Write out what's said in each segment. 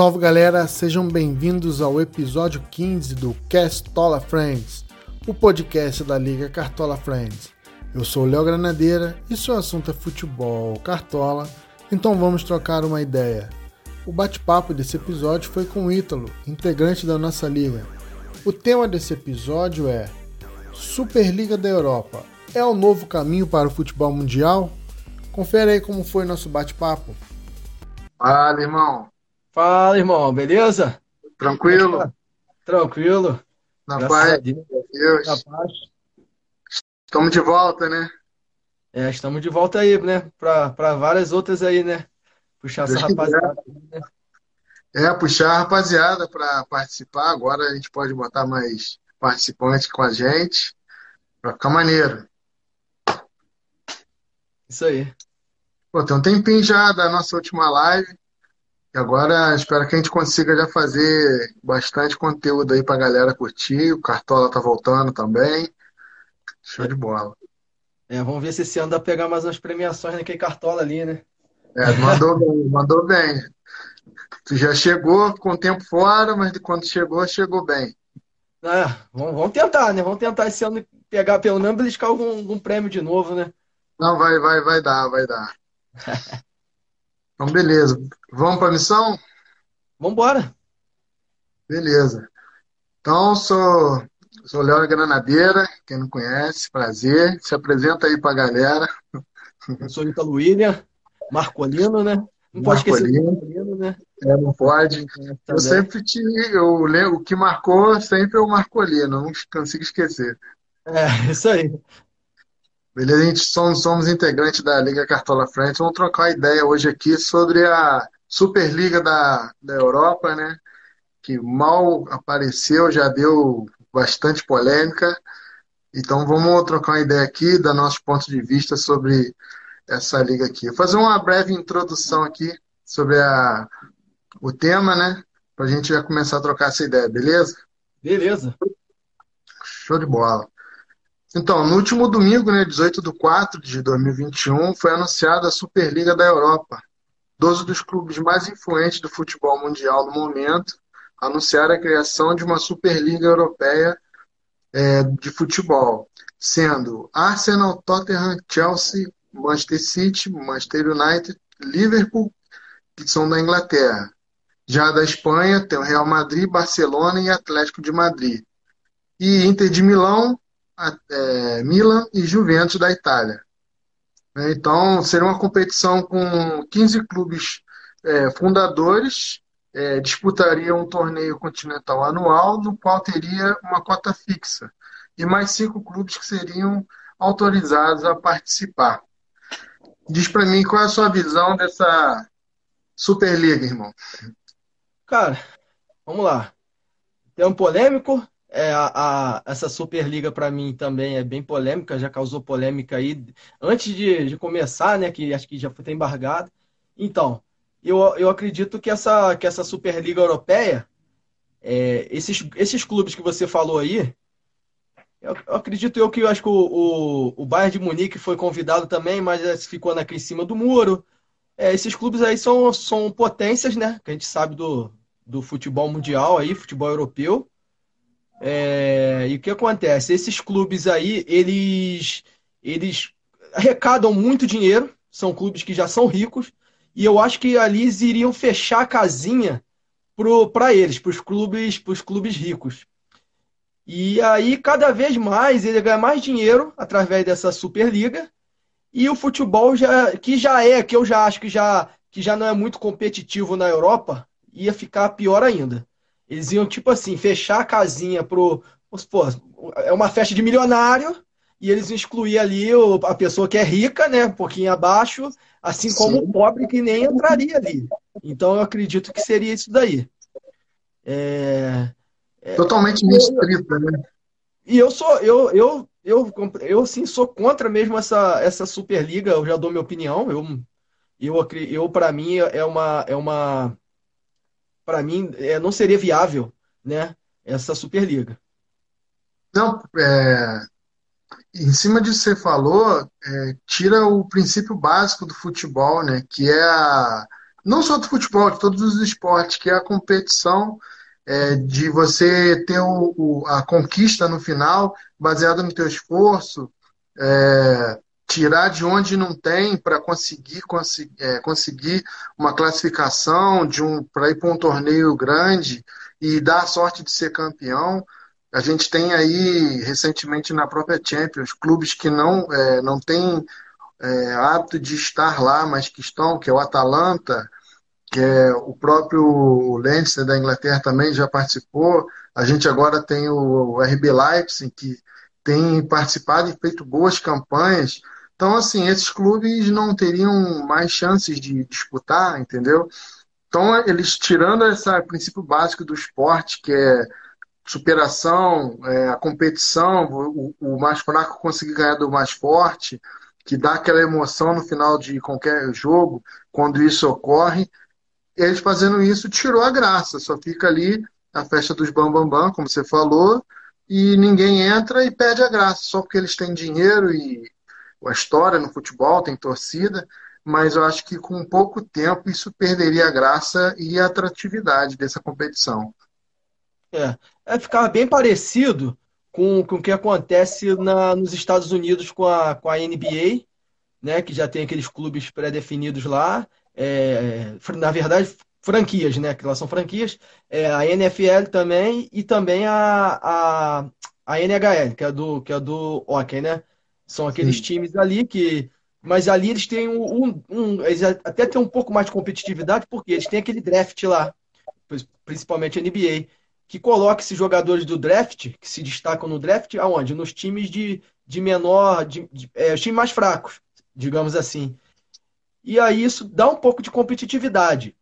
Salve galera, sejam bem-vindos ao episódio 15 do Castola Friends, o podcast da Liga Cartola Friends. Eu sou Léo Granadeira e seu assunto é futebol, cartola, então vamos trocar uma ideia. O bate-papo desse episódio foi com o Ítalo, integrante da nossa liga. O tema desse episódio é Superliga da Europa. É o novo caminho para o futebol mundial? Confere aí como foi nosso bate-papo. Fala, irmão. Fala, irmão, beleza? Tranquilo? Tranquilo. Na paz. Deus. Deus. Na paz. Estamos de volta, né? É, estamos de volta aí, né? Para várias outras aí, né? Puxar Deus essa rapaziada. Né? É, puxar a rapaziada para participar. Agora a gente pode botar mais participantes com a gente. Para ficar maneiro. Isso aí. Pô, tem um tempinho já da nossa última live. E agora espero que a gente consiga já fazer bastante conteúdo aí pra galera curtir. O Cartola tá voltando também. Show de bola. É, vamos ver se esse ano dá pra pegar mais umas premiações naquele Cartola ali, né? É, mandou bem, mandou bem. Tu já chegou com o tempo fora, mas quando chegou, chegou bem. É, vamos, vamos tentar, né? Vamos tentar esse ano pegar pelo menos beliscar algum, algum prêmio de novo, né? Não, vai, vai, vai dar, vai dar. Então, beleza. Vamos para a missão? Vamos embora. Beleza. Então, sou, sou Léo Granadeira, quem não conhece, prazer. Se apresenta aí para a galera. Eu sou Ítalo William, Marcolino, né? Não pode esquecer do Marcolino, né? É, não pode. É, eu sempre te. Eu lembro, o que marcou sempre é o Marcolino, não consigo esquecer. É, isso aí. Beleza, a gente somos, somos integrantes da Liga Cartola Friends. Vamos trocar ideia hoje aqui sobre a Superliga da, da Europa, né? Que mal apareceu, já deu bastante polêmica. Então vamos trocar uma ideia aqui, dar nossos pontos de vista sobre essa liga aqui. Vou fazer uma breve introdução aqui sobre a, o tema, né? Para a gente já começar a trocar essa ideia, beleza? Beleza. Show de bola. Então, no último domingo, né, 18 de 4 de 2021, foi anunciada a Superliga da Europa. Doze dos clubes mais influentes do futebol mundial no momento anunciaram a criação de uma Superliga Europeia é, de futebol, sendo Arsenal, Tottenham, Chelsea, Manchester City, Manchester United, Liverpool, que são da Inglaterra. Já da Espanha, tem o Real Madrid, Barcelona e Atlético de Madrid. E Inter de Milão, é, Milan e Juventus da Itália. Né, então, seria uma competição com 15 clubes é, fundadores, é, disputaria um torneio continental anual, no qual teria uma cota fixa, e mais cinco clubes que seriam autorizados a participar. Diz para mim qual é a sua visão dessa Superliga, irmão. Cara, vamos lá. Tem um polêmico, é, a, a, essa Superliga para mim também é bem polêmica, já causou polêmica aí antes de, de começar, né? Que acho que já foi embargado. Então, eu, eu acredito que essa, que essa Superliga Europeia, é, esses, esses clubes que você falou aí, eu, eu acredito eu que eu acho que o, o, o Bayern de Munique foi convidado também, mas ficou aqui em cima do muro. É, esses clubes aí são, são potências, né? Que a gente sabe do, do futebol mundial aí, futebol europeu. É, e o que acontece? Esses clubes aí, eles, eles arrecadam muito dinheiro, são clubes que já são ricos, e eu acho que ali eles iriam fechar a casinha para eles, para os clubes, clubes ricos. E aí, cada vez mais, ele ganha mais dinheiro através dessa Superliga, e o futebol, já, que já é, que eu já acho que já, que já não é muito competitivo na Europa, ia ficar pior ainda. Eles iam, tipo assim, fechar a casinha pro. Pô, é uma festa de milionário, e eles iam excluir ali a pessoa que é rica, né? Um pouquinho abaixo, assim como Sim. o pobre que nem entraria ali. Então eu acredito que seria isso daí. É, é, Totalmente restrita, né? E eu sou, eu, eu, eu, eu sim sou contra mesmo essa, essa Superliga, eu já dou minha opinião. Eu, eu, eu para mim, é uma, é uma para mim, é, não seria viável né, essa Superliga. Não, é, em cima disso você falou, é, tira o princípio básico do futebol, né, que é a, não só do futebol, de todos os esportes, que é a competição é, de você ter o, o, a conquista no final, baseada no teu esforço, é, tirar de onde não tem para conseguir, conseguir, é, conseguir uma classificação de um para ir para um torneio grande e dar a sorte de ser campeão. A gente tem aí recentemente na própria Champions clubes que não é, não têm é, hábito de estar lá, mas que estão, que é o Atalanta, que é o próprio Leinster da Inglaterra também já participou. A gente agora tem o RB Leipzig que tem participado e feito boas campanhas então, assim, esses clubes não teriam mais chances de disputar, entendeu? Então, eles tirando esse princípio básico do esporte, que é superação, é, a competição, o, o, mais fraco conseguir ganhar do mais forte, que dá aquela emoção no final de qualquer jogo, quando isso ocorre, eles fazendo isso tirou a graça, só fica ali a festa dos bambambam, bam, bam, como você falou, e ninguém entra e perde a graça, só porque eles têm dinheiro e a história no futebol, tem torcida, mas eu acho que com pouco tempo isso perderia a graça e a atratividade dessa competição. É, é ficar bem parecido com, com o que acontece na, nos Estados Unidos com a, com a NBA, né, que já tem aqueles clubes pré-definidos lá, é, na verdade, franquias, né, que elas são franquias, é, a NFL também e também a, a, a NHL, que é do, que é do hockey, né? São aqueles Sim. times ali que. Mas ali eles têm um, um, Eles até têm um pouco mais de competitividade, porque eles têm aquele draft lá, principalmente NBA, que coloca esses jogadores do draft, que se destacam no draft, aonde? Nos times de, de menor. De, de, é, os times mais fracos, digamos assim. E aí isso dá um pouco de competitividade.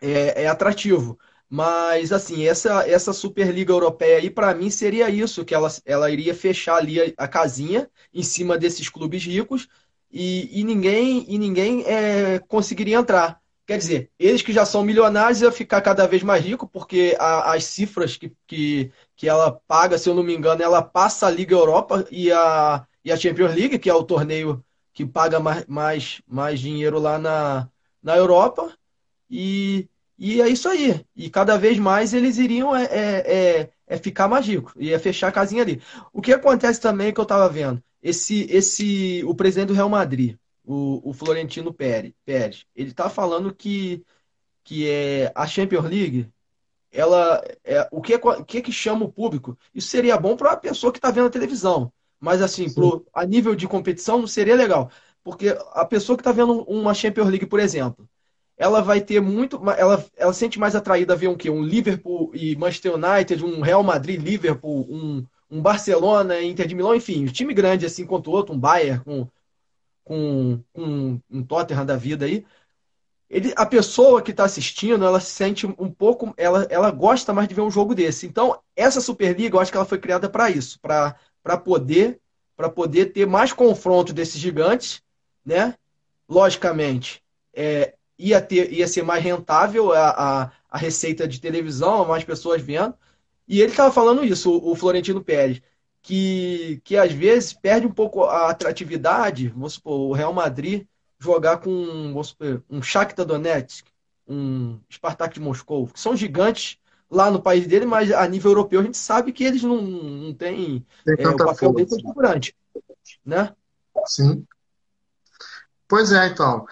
É, é atrativo. Mas, assim, essa, essa Superliga Europeia aí, para mim, seria isso, que ela, ela iria fechar ali a, casinha em cima desses clubes ricos e, e ninguém, e ninguém é, conseguiria entrar. Quer dizer, eles que já são milionários iam ficar cada vez mais ricos, porque a, as cifras que, que, que ela paga, se eu não me engano, ela passa a Liga Europa e a, e a Champions League, que é o torneio que paga mais, mais, mais dinheiro lá na, na Europa. E, e é isso aí. E cada vez mais eles iriam é, é, é, é ficar mais ricos, ia fechar a casinha ali. O que acontece também que eu estava vendo, esse, esse, o presidente do Real Madrid, o, o Florentino Pérez, Pérez ele está falando que, que é a Champions League, ela é, o que, o que que chama o público? Isso seria bom para a pessoa que está vendo a televisão, mas assim, pro, a nível de competição não seria legal, porque a pessoa que está vendo uma Champions League, por exemplo, ela vai ter muito. Ela, ela sente mais atraída a ver um quê? Um Liverpool e Manchester United, um Real Madrid, Liverpool, um, um Barcelona, Inter de Milão, enfim, um time grande assim quanto outro, um Bayern, com, com, com um Tottenham da vida aí. Ele, a pessoa que está assistindo, ela se sente um pouco, ela, ela gosta mais de ver um jogo desse. Então, essa Superliga, eu acho que ela foi criada para isso, para poder para poder ter mais confronto desses gigantes, né? Logicamente, é, ia, ter, ia ser mais rentável a, a, a receita de televisão, mais pessoas vendo. E ele estava falando isso, o, o Florentino Pérez, que, que às vezes perde um pouco a atratividade, vamos supor, o Real Madrid jogar com supor, um Shakhtar Donetsk, um Spartak de Moscou, que são gigantes lá no país dele, mas a nível europeu a gente sabe que eles não, não têm Tem é, o papel deles é grande, né? Sim. Pois é, então.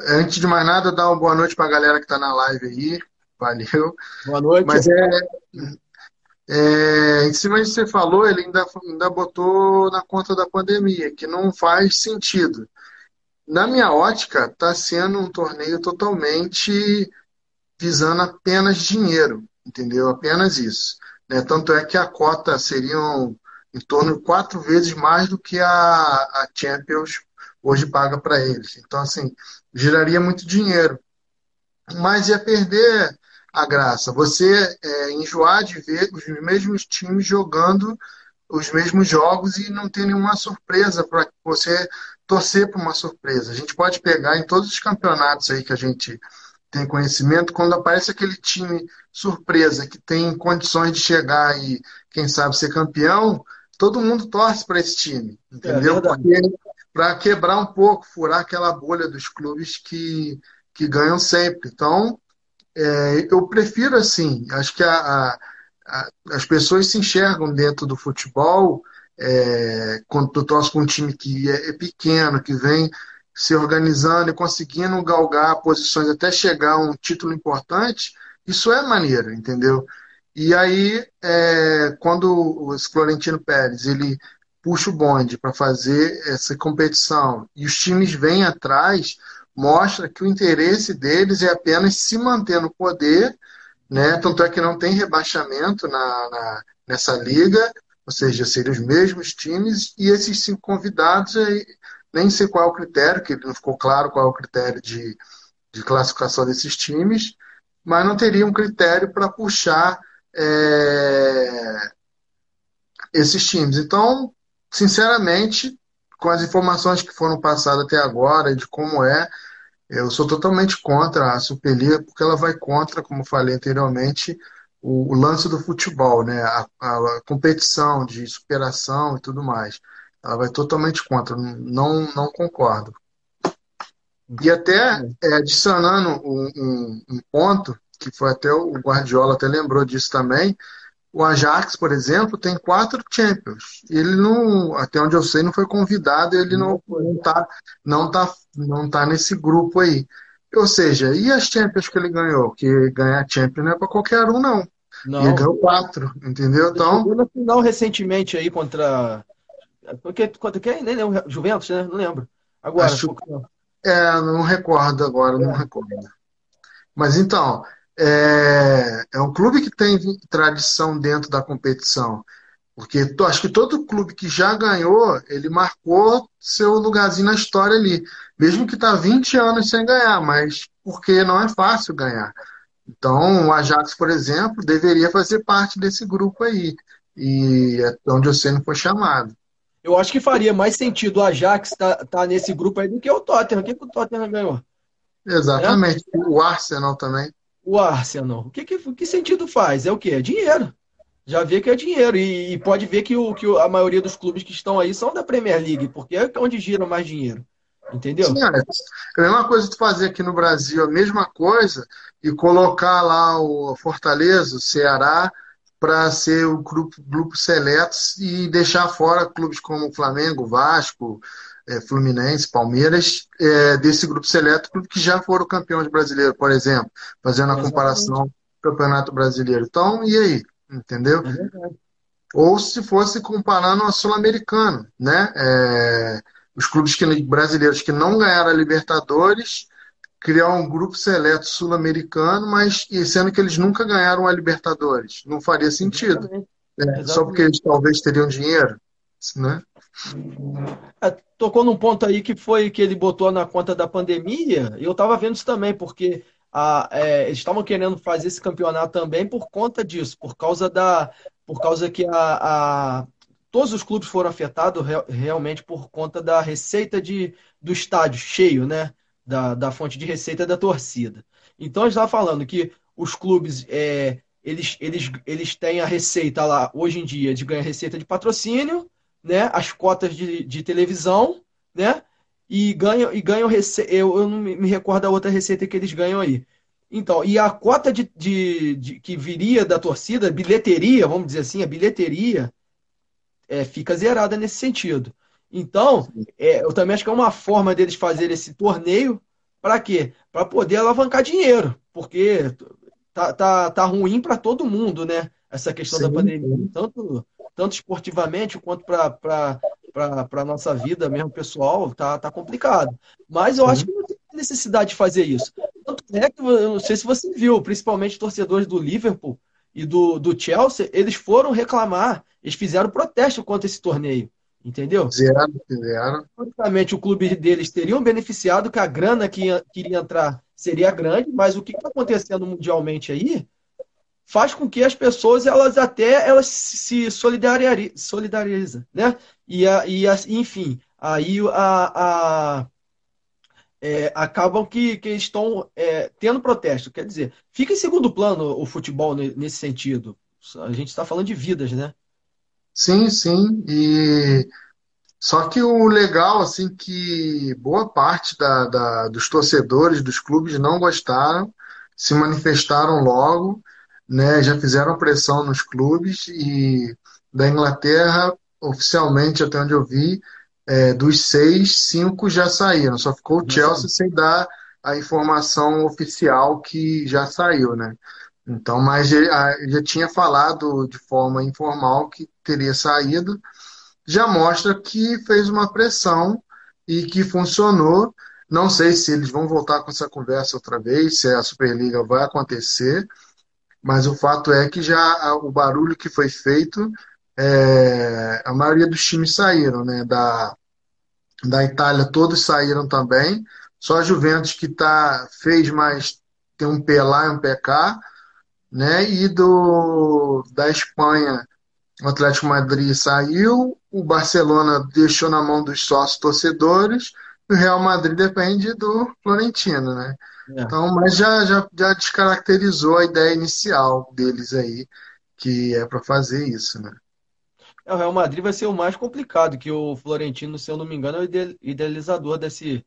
Antes de mais nada, dar uma boa noite para a galera que está na live aí. Valeu. Boa noite. Mas é, é, em cima de você falou, ele ainda, ainda botou na conta da pandemia, que não faz sentido. Na minha ótica, está sendo um torneio totalmente visando apenas dinheiro, entendeu? Apenas isso. Né? Tanto é que a cota seriam em torno de quatro vezes mais do que a, a Champions hoje paga para eles. Então, assim, geraria muito dinheiro. Mas ia perder a graça. Você é, enjoar de ver os mesmos times jogando os mesmos jogos e não ter nenhuma surpresa para você torcer para uma surpresa. A gente pode pegar em todos os campeonatos aí que a gente tem conhecimento, quando aparece aquele time surpresa que tem condições de chegar e, quem sabe, ser campeão, todo mundo torce para esse time, entendeu? É Porque para quebrar um pouco, furar aquela bolha dos clubes que, que ganham sempre. Então, é, eu prefiro assim. Acho que a, a, a, as pessoas se enxergam dentro do futebol é, quando tu torce com um time que é, é pequeno, que vem se organizando e conseguindo galgar posições até chegar a um título importante, isso é maneiro, entendeu? E aí, é, quando o Florentino Pérez ele puxa o bonde para fazer essa competição e os times vêm atrás, mostra que o interesse deles é apenas se manter no poder, né? Tanto é que não tem rebaixamento na, na nessa liga, ou seja, seriam os mesmos times e esses cinco convidados, nem sei qual é o critério, que não ficou claro qual é o critério de, de classificação desses times, mas não teria um critério para puxar é, esses times. Então, sinceramente, com as informações que foram passadas até agora, de como é, eu sou totalmente contra a Superliga, porque ela vai contra, como falei anteriormente, o, o lance do futebol, né? A, a, competição de superação e tudo mais. Ela vai totalmente contra, não, não concordo. E até é, adicionando um, um, um ponto, que foi até o Guardiola até lembrou disso também, o Ajax, por exemplo, tem quatro Champions. Ele não, até onde eu sei, não foi convidado, ele não está não tá, não tá nesse grupo aí. Ou seja, e as Champions que ele ganhou? Que ganhar Champions não é para qualquer um, não. não. Ele ganhou quatro, entendeu? Então. Ele no final recentemente aí contra. Porque, contra quem? Nem lembro. Juventus, né? Não lembro. Agora. Acho... É, não recordo agora, é. não recordo. Mas então, é, é um clube que tem tradição dentro da competição. Porque acho que todo clube que já ganhou, ele marcou seu lugarzinho na história ali. Mesmo que está 20 anos sem ganhar, mas porque não é fácil ganhar. Então, o Ajax, por exemplo, deveria fazer parte desse grupo aí. E é onde o não foi chamado. Eu acho que faria mais sentido o Ajax estar tá, tá nesse grupo aí do que o Tottenham. O que, que o Tottenham ganhou? Exatamente. É? O Arsenal também o Arsenal. O que, que, que sentido faz? É o quê? É dinheiro. Já vê que é dinheiro. E, e, pode ver que, o, que a maioria dos clubes que estão aí são da Premier League, porque é onde gira mais dinheiro. Entendeu? Sim, é. é a mesma coisa tu fazer aqui no Brasil, a mesma coisa, e colocar lá o Fortaleza, o Ceará, para ser o grupo, grupo seleto e deixar fora clubes como Flamengo, Vasco, é, Fluminense, Palmeiras, é, desse grupo seleto, que já foram campeões brasileiros, por exemplo, fazendo a Exatamente. comparação com o Campeonato Brasileiro. Então, e aí? Entendeu? É Ou se fosse comparando a Sul-Americano, né? É, os clubes que, brasileiros que não ganharam a Libertadores criar um grupo seleto sul-americano, mas sendo que eles nunca ganharam a Libertadores. Não faria sentido. Exatamente. É, só porque eles talvez teriam dinheiro, né? É, tocou num ponto aí que foi que ele botou na conta da pandemia, e eu estava vendo isso também, porque a, é, eles estavam querendo fazer esse campeonato também por conta disso, por causa da. Por causa que a, a todos os clubes foram afetados realmente por conta da receita de, do estádio cheio, né? Da, da fonte de receita da torcida. Então, estava falando que os clubes é, eles, eles, eles têm a receita lá, hoje em dia, de ganhar receita de patrocínio, né, as cotas de, de televisão, né, e ganham, e ganham receita. Eu, eu não me recordo a outra receita que eles ganham aí. Então, e a cota de, de, de que viria da torcida, bilheteria, vamos dizer assim, a bilheteria é, fica zerada nesse sentido. Então, é, eu também acho que é uma forma deles fazer esse torneio para quê? Para poder alavancar dinheiro, porque tá, tá, tá ruim para todo mundo, né? Essa questão Sim. da pandemia. Tanto tanto esportivamente quanto para a nossa vida mesmo pessoal, tá, tá complicado. Mas eu acho que não tem necessidade de fazer isso. Tanto é que, eu não sei se você viu, principalmente torcedores do Liverpool e do, do Chelsea, eles foram reclamar, eles fizeram protesto contra esse torneio. Entendeu? Fizeram, fizeram. Praticamente o clube deles teriam beneficiado, que a grana que, que iria entrar seria grande, mas o que está acontecendo mundialmente aí faz com que as pessoas elas até elas se solidarizem, solidarizam, né? E, a, e a, enfim, aí a, a é, acabam que, que estão é, tendo protesto. Quer dizer, fica em segundo plano o futebol nesse sentido. A gente está falando de vidas, né? Sim, sim. E Só que o legal, assim, que boa parte da, da, dos torcedores dos clubes não gostaram, se manifestaram logo, né? Já fizeram pressão nos clubes e da Inglaterra, oficialmente, até onde eu vi, é, dos seis, cinco já saíram. Só ficou o Chelsea sem dar a informação oficial que já saiu, né? Então, mas já, já tinha falado de forma informal que teria saído já mostra que fez uma pressão e que funcionou. Não sei se eles vão voltar com essa conversa outra vez, se a Superliga vai acontecer, mas o fato é que já o barulho que foi feito, é, a maioria dos times saíram, né? Da, da Itália todos saíram também, só a Juventus que tá, fez mais, tem um P lá e um PK, né? E do, da Espanha o Atlético Madrid saiu, o Barcelona deixou na mão dos sócios torcedores, e o Real Madrid depende do Florentino, né? É. Então, mas já, já, já descaracterizou a ideia inicial deles aí, que é para fazer isso, né? É, o Real Madrid vai ser o mais complicado, que o Florentino, se eu não me engano, é o idealizador desse,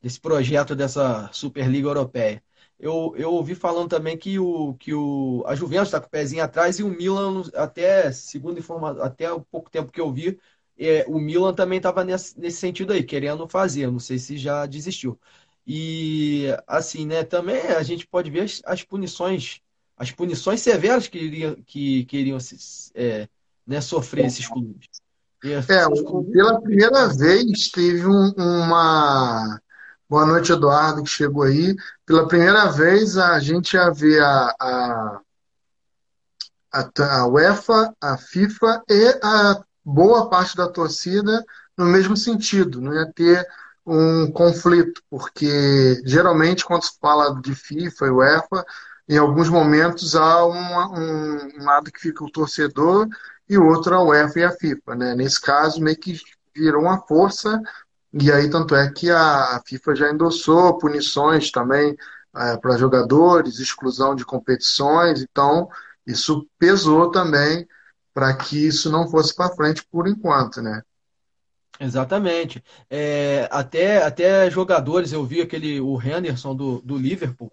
desse projeto dessa Superliga Europeia eu, eu ouvi falando também que, o, que o, a Juventus está com o pezinho atrás e o Milan, até segundo informação, até o pouco tempo que eu vi, é, o Milan também estava nesse, nesse sentido aí, querendo fazer. Não sei se já desistiu. E assim, né? Também a gente pode ver as, as punições, as punições severas que iriam, que, que iriam é, né, sofrer esses clubes. É, pela primeira vez teve um, uma Boa noite, Eduardo, que chegou aí. Pela primeira vez, a gente ia ver a, a, a, UEFA, a FIFA e a boa parte da torcida no mesmo sentido. Não ia ter um conflito, porque geralmente, quando se fala de FIFA e UEFA, em alguns momentos há um, um lado que fica o torcedor e o outro a UEFA e a FIFA. Né? Nesse caso, meio que virou uma força e aí, tanto é que a FIFA já endossou punições também é, para jogadores, exclusão de competições, então isso pesou também para que isso não fosse para frente por enquanto, né? Exatamente. É, até, até jogadores, eu vi aquele, o Henderson do, do Liverpool,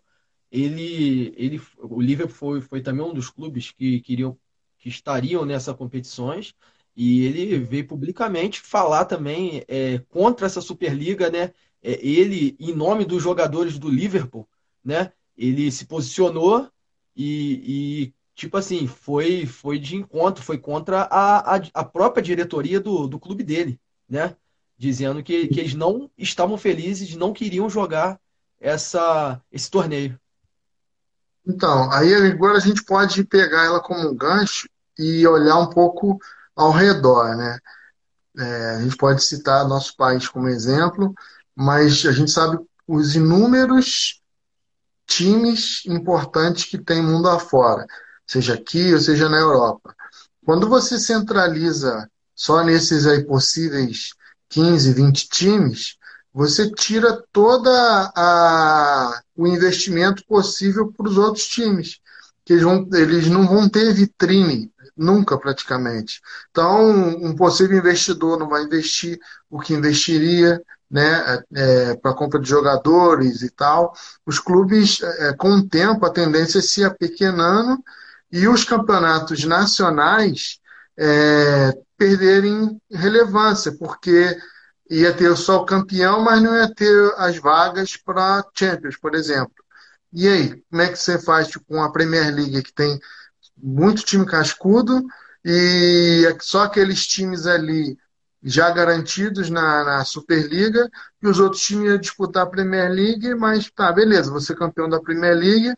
ele, ele, o Liverpool foi, foi também um dos clubes que queriam que estariam nessas competições e ele veio publicamente falar também é, contra essa Superliga, né? É, ele, em nome dos jogadores do Liverpool, né? Ele se posicionou e, e tipo assim, foi, foi de encontro, foi contra a, a, a própria diretoria do, do clube dele, né? Dizendo que, que eles não estavam felizes, não queriam jogar essa, esse torneio. Então, aí agora a gente pode pegar ela como um gancho e olhar um pouco ao redor, né? É, a gente pode citar nosso país como exemplo, mas a gente sabe os inúmeros times importantes que tem mundo afora, seja aqui ou seja na Europa. Quando você centraliza só nesses aí possíveis 15, 20 times, você tira toda a, o investimento possível para os outros times, que eles, vão, eles não vão ter vitrine Nunca, praticamente. Então, um possível investidor não vai investir o que investiria né, é, para compra de jogadores e tal. Os clubes, é, com o tempo, a tendência é se apequenando e os campeonatos nacionais é, perderem relevância, porque ia ter só o campeão, mas não ia ter as vagas para Champions, por exemplo. E aí, como é que você faz tipo, com a Premier League, que tem muito time cascudo e só aqueles times ali já garantidos na, na Superliga e os outros times iam disputar a Premier League, mas tá, beleza, você é campeão da Premier League,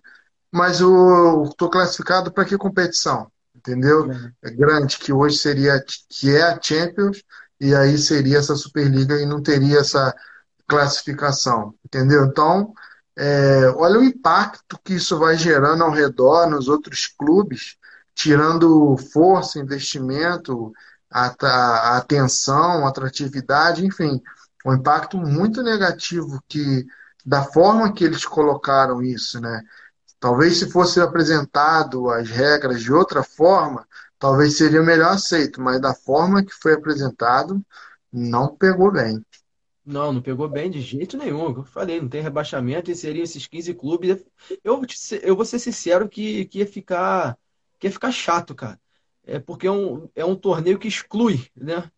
mas eu estou classificado para que competição? Entendeu? É. grande, que hoje seria, que é a Champions, e aí seria essa Superliga e não teria essa classificação, entendeu? Então, é, olha o impacto que isso vai gerando ao redor nos outros clubes, tirando força, investimento, a, a atenção, atratividade, enfim, um impacto muito negativo que da forma que eles colocaram isso, né? Talvez se fosse apresentado as regras de outra forma, talvez seria melhor aceito, mas da forma que foi apresentado, não pegou bem. Não, não pegou bem de jeito nenhum. Eu falei, não tem rebaixamento e seriam esses 15 clubes. Eu, eu vou ser sincero que, que ia ficar que ia ficar chato, cara. É porque é um, é um torneio que exclui, né?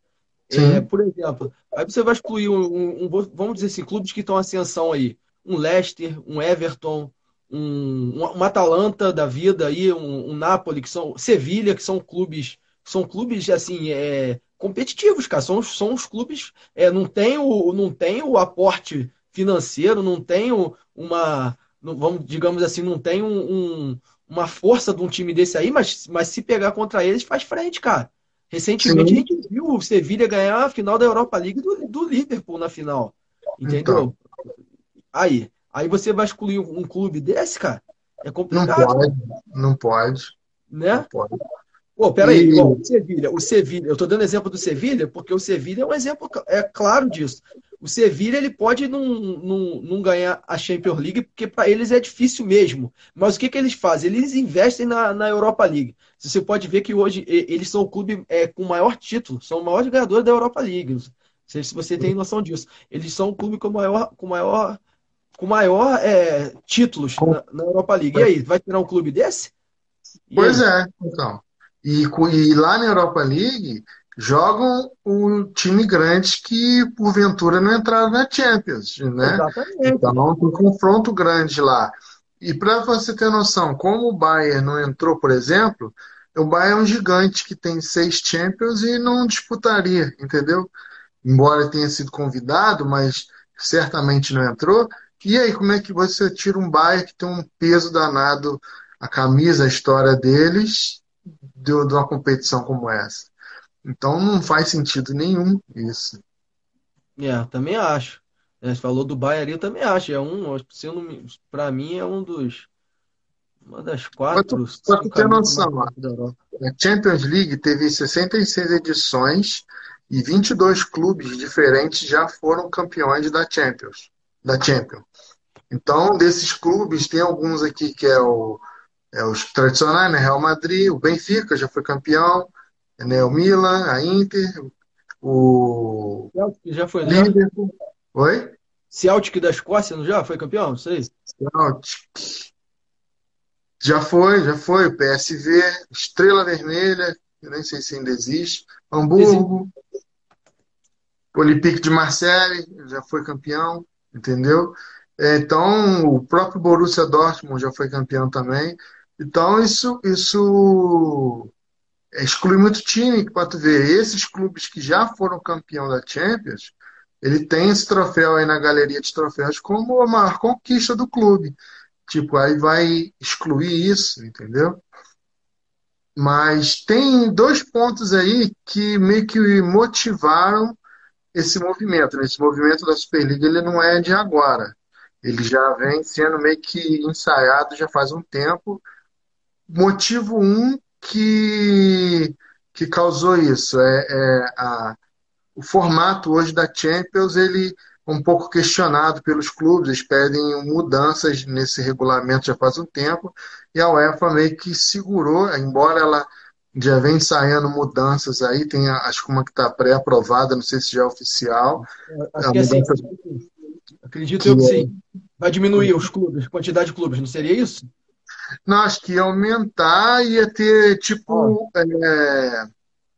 É, por exemplo, aí você vai excluir um, um, um, vamos dizer assim, clubes que estão em ascensão aí. Um Leicester, um Everton, um, um Atalanta da vida aí, um, um Napoli, que são Sevilha, que são clubes, são clubes assim, é, competitivos, cara. São, são os clubes. É, não, tem o, não tem o aporte financeiro, não tem o, uma. Não, vamos, digamos assim, não tem um, um, uma força de um time desse aí, mas, mas se pegar contra eles, faz frente, cara. Recentemente Sim. a gente viu o Sevilha ganhar a final da Europa League do, do Liverpool na final. Entendeu? Então. Aí. Aí você vai excluir um clube desse, cara? É complicado. Não pode, não pode. Né? Não pode. Pô, peraí, e... o Sevilha, o Sevilha, eu estou dando exemplo do Sevilha porque o Sevilha é um exemplo é claro disso. O Sevilha ele pode não, não, não ganhar a Champions League porque para eles é difícil mesmo. Mas o que, que eles fazem? Eles investem na, na Europa League. Você pode ver que hoje eles são o clube é, com maior título, são o maior jogador da Europa League. Não sei se você tem noção disso. Eles são o clube com maior, com maior, com maior é, títulos na, na Europa League. E aí, vai tirar um clube desse? E pois aí? é, então. E, e lá na Europa League jogam o time grande que porventura não entraram na Champions, né? Exatamente. Então tem um confronto grande lá. E para você ter noção, como o Bayern não entrou, por exemplo, o Bayern é um gigante que tem seis Champions e não disputaria, entendeu? Embora tenha sido convidado, mas certamente não entrou. E aí, como é que você tira um Bayern que tem um peso danado, a camisa, a história deles, de, de uma competição como essa. Então não faz sentido nenhum isso. É, também acho. Você falou do Bayern eu também acho. É um, para mim é um dos uma das quatro. Para tu ter noção, a Champions League teve 66 edições e 22 clubes diferentes já foram campeões da Champions, da Champions. Então, desses clubes, tem alguns aqui que é o é, os tradicionais, né? Real Madrid, o Benfica já foi campeão, né? o Milan, a Inter, o. Celtic já foi, né? Liverpool. Oi? Celtic da Escócia, não já? Foi campeão? Não sei. Celtic. Já foi, já foi. O PSV, Estrela Vermelha, eu nem sei se ainda existe. Hamburgo. Olympique de Marseille, já foi campeão, entendeu? Então, o próprio Borussia Dortmund já foi campeão também. Então, isso, isso exclui muito time, para tu ver. Esses clubes que já foram campeão da Champions, ele tem esse troféu aí na galeria de troféus como a maior conquista do clube. Tipo, aí vai excluir isso, entendeu? Mas tem dois pontos aí que meio que motivaram esse movimento. Né? Esse movimento da Superliga ele não é de agora. Ele já vem sendo meio que ensaiado já faz um tempo motivo um que, que causou isso é, é a, o formato hoje da Champions ele é um pouco questionado pelos clubes, eles pedem mudanças nesse regulamento já faz um tempo, e a UEFA meio que segurou, embora ela já vem ensaiando mudanças aí, tem acho que uma que está pré-aprovada, não sei se já é oficial. Acho que é assim, acredito que eu que sim. Vai diminuir os clubes, a quantidade de clubes, não seria isso? Não, acho que ia aumentar, ia ter tipo é,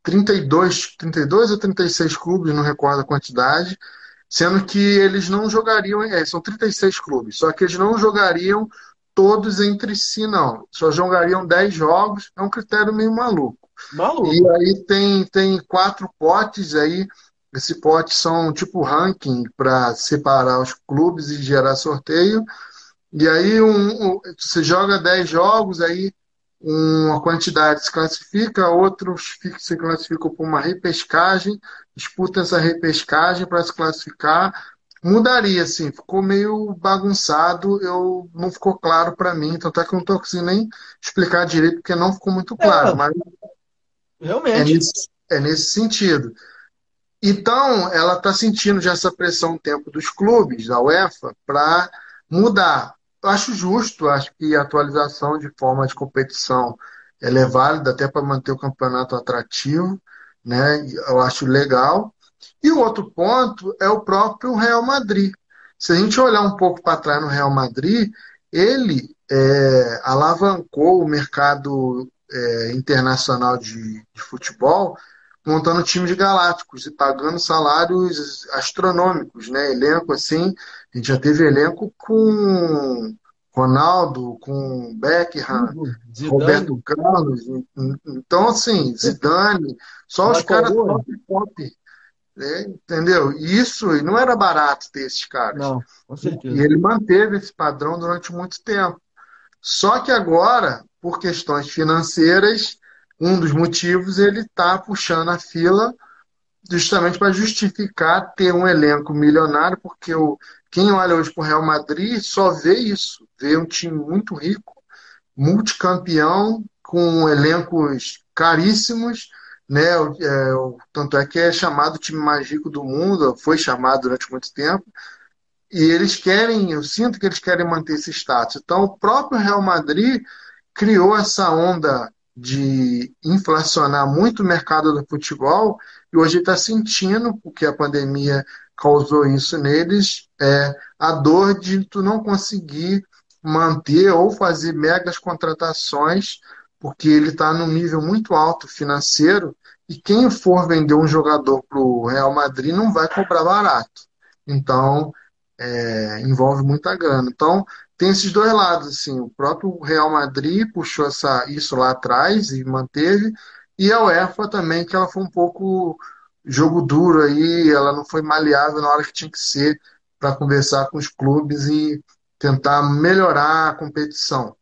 32, 32 ou 36 clubes, não recordo a quantidade, sendo que eles não jogariam, é, são 36 clubes, só que eles não jogariam todos entre si, não. Só jogariam 10 jogos, é um critério meio maluco. Maluco. E aí tem, tem quatro potes aí. Esse pote são tipo ranking para separar os clubes e gerar sorteio. E aí um, um, você joga 10 jogos, aí uma quantidade se classifica, outros se classificam por uma repescagem, disputa essa repescagem para se classificar. Mudaria, assim, ficou meio bagunçado, eu não ficou claro para mim, tanto é que eu não estou conseguindo nem explicar direito, porque não ficou muito claro, é, mas realmente. É nesse, é nesse sentido. Então, ela está sentindo já essa pressão tempo dos clubes, da UEFA, para mudar. Eu acho justo, acho que a atualização de forma de competição ela é válida até para manter o campeonato atrativo, né? Eu acho legal. E o outro ponto é o próprio Real Madrid. Se a gente olhar um pouco para trás no Real Madrid, ele é, alavancou o mercado é, internacional de, de, futebol, montando time de galácticos e pagando salários astronômicos, né? Elenco assim, a gente já teve elenco com Ronaldo, com Beckham, Zidane. Roberto Carlos, então assim, Zidane, só os caras top top. Né? Entendeu? Isso não era barato ter esses caras. Não, com certeza. E ele manteve esse padrão durante muito tempo. Só que agora, por questões financeiras, um dos motivos ele está puxando a fila justamente para justificar ter um elenco milionário, porque o, quem olha hoje para o Real Madrid só vê isso, vê um time muito rico, multicampeão, com elencos caríssimos, né? É, tanto é que é chamado o time mais rico do mundo, foi chamado durante muito tempo, e eles querem, eu sinto que eles querem manter esse status. Então, o próprio Real Madrid criou essa onda de inflacionar muito o mercado do futebol e hoje está sentindo, porque a pandemia causou isso neles, é a dor de tu não conseguir manter ou fazer megas contratações, porque ele está num nível muito alto financeiro e quem for vender um jogador para o Real Madrid não vai cobrar barato. Então, é, envolve muita grana. Então, tem esses dois lados, assim, o próprio Real Madrid puxou essa, isso lá atrás e manteve, e a UEFA também, que ela foi um pouco jogo duro aí, ela não foi maleável na hora que tinha que ser para conversar com os clubes e tentar melhorar a competição.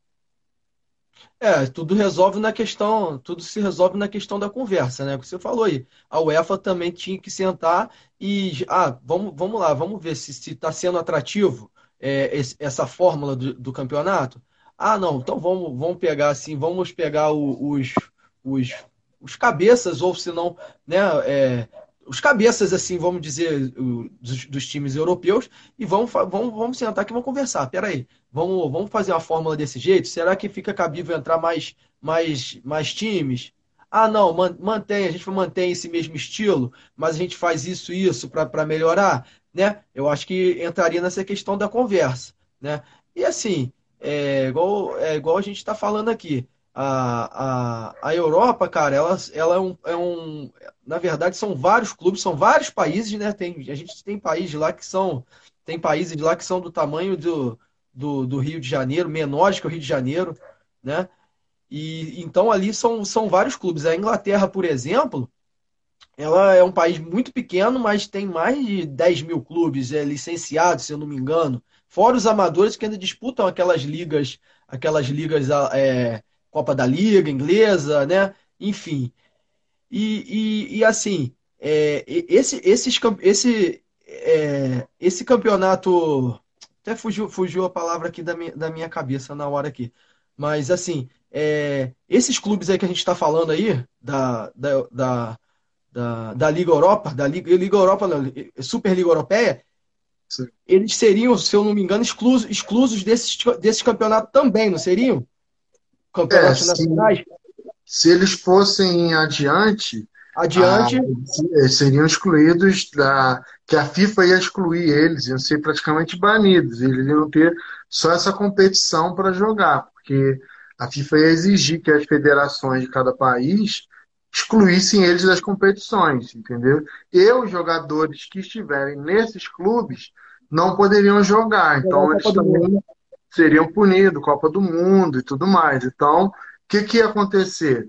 É, tudo resolve na questão, tudo se resolve na questão da conversa, né? O que você falou aí. A UEFA também tinha que sentar e, ah, vamos, vamos lá, vamos ver se está sendo atrativo é, esse, essa fórmula do, do, campeonato. Ah, não, então vamos, vamos pegar assim, vamos pegar o, os, os, os cabeças, ou se não, né, é, os cabeças, assim, vamos dizer, dos, dos, times europeus, e vamos, vamos, vamos sentar aqui e vamos conversar. Peraí, vamos, vamos fazer uma fórmula desse jeito? Será que fica cabível entrar mais, mais, mais times? Ah, não, mantém, a gente mantém esse mesmo estilo, mas a gente faz isso e isso para melhorar, né? Eu acho que entraria nessa questão da conversa, né? E assim, é igual, é igual a gente está falando aqui a, a, a Europa, cara, ela, ela é, um, é um. Na verdade, são vários clubes, são vários países, né? Tem, a gente tem países lá que são. Tem países lá que são do tamanho do, do, do Rio de Janeiro, menores que o Rio de Janeiro, né? E então ali são, são vários clubes. A Inglaterra, por exemplo, ela é um país muito pequeno, mas tem mais de 10 mil clubes é, licenciados, se eu não me engano. Fora os amadores que ainda disputam aquelas ligas, aquelas ligas é, Copa da Liga inglesa, né? Enfim. E, e, e assim, é, esse, esse, esse, é, esse campeonato. Até fugiu, fugiu a palavra aqui da minha, da minha cabeça na hora aqui. Mas assim, é, esses clubes aí que a gente está falando aí, da, da, da, da, da, Liga Europa, da Liga, Liga Europa, não, Superliga Europeia, Sim. eles seriam, se eu não me engano, exclusos, exclusos desses, desses campeonatos também, não seriam? campeonatos é, nacionais. Se, eles fossem adiante, adiante ah, seriam excluídos da que a FIFA ia excluir eles, iam ser praticamente banidos, eles iam ter só essa competição para jogar, porque a FIFA ia exigir que as federações de cada país excluíssem eles das competições, entendeu? E os jogadores que estiverem nesses clubes não poderiam jogar, então eles também seriam punidos, Copa do Mundo e tudo mais. Então, o que, que ia acontecer?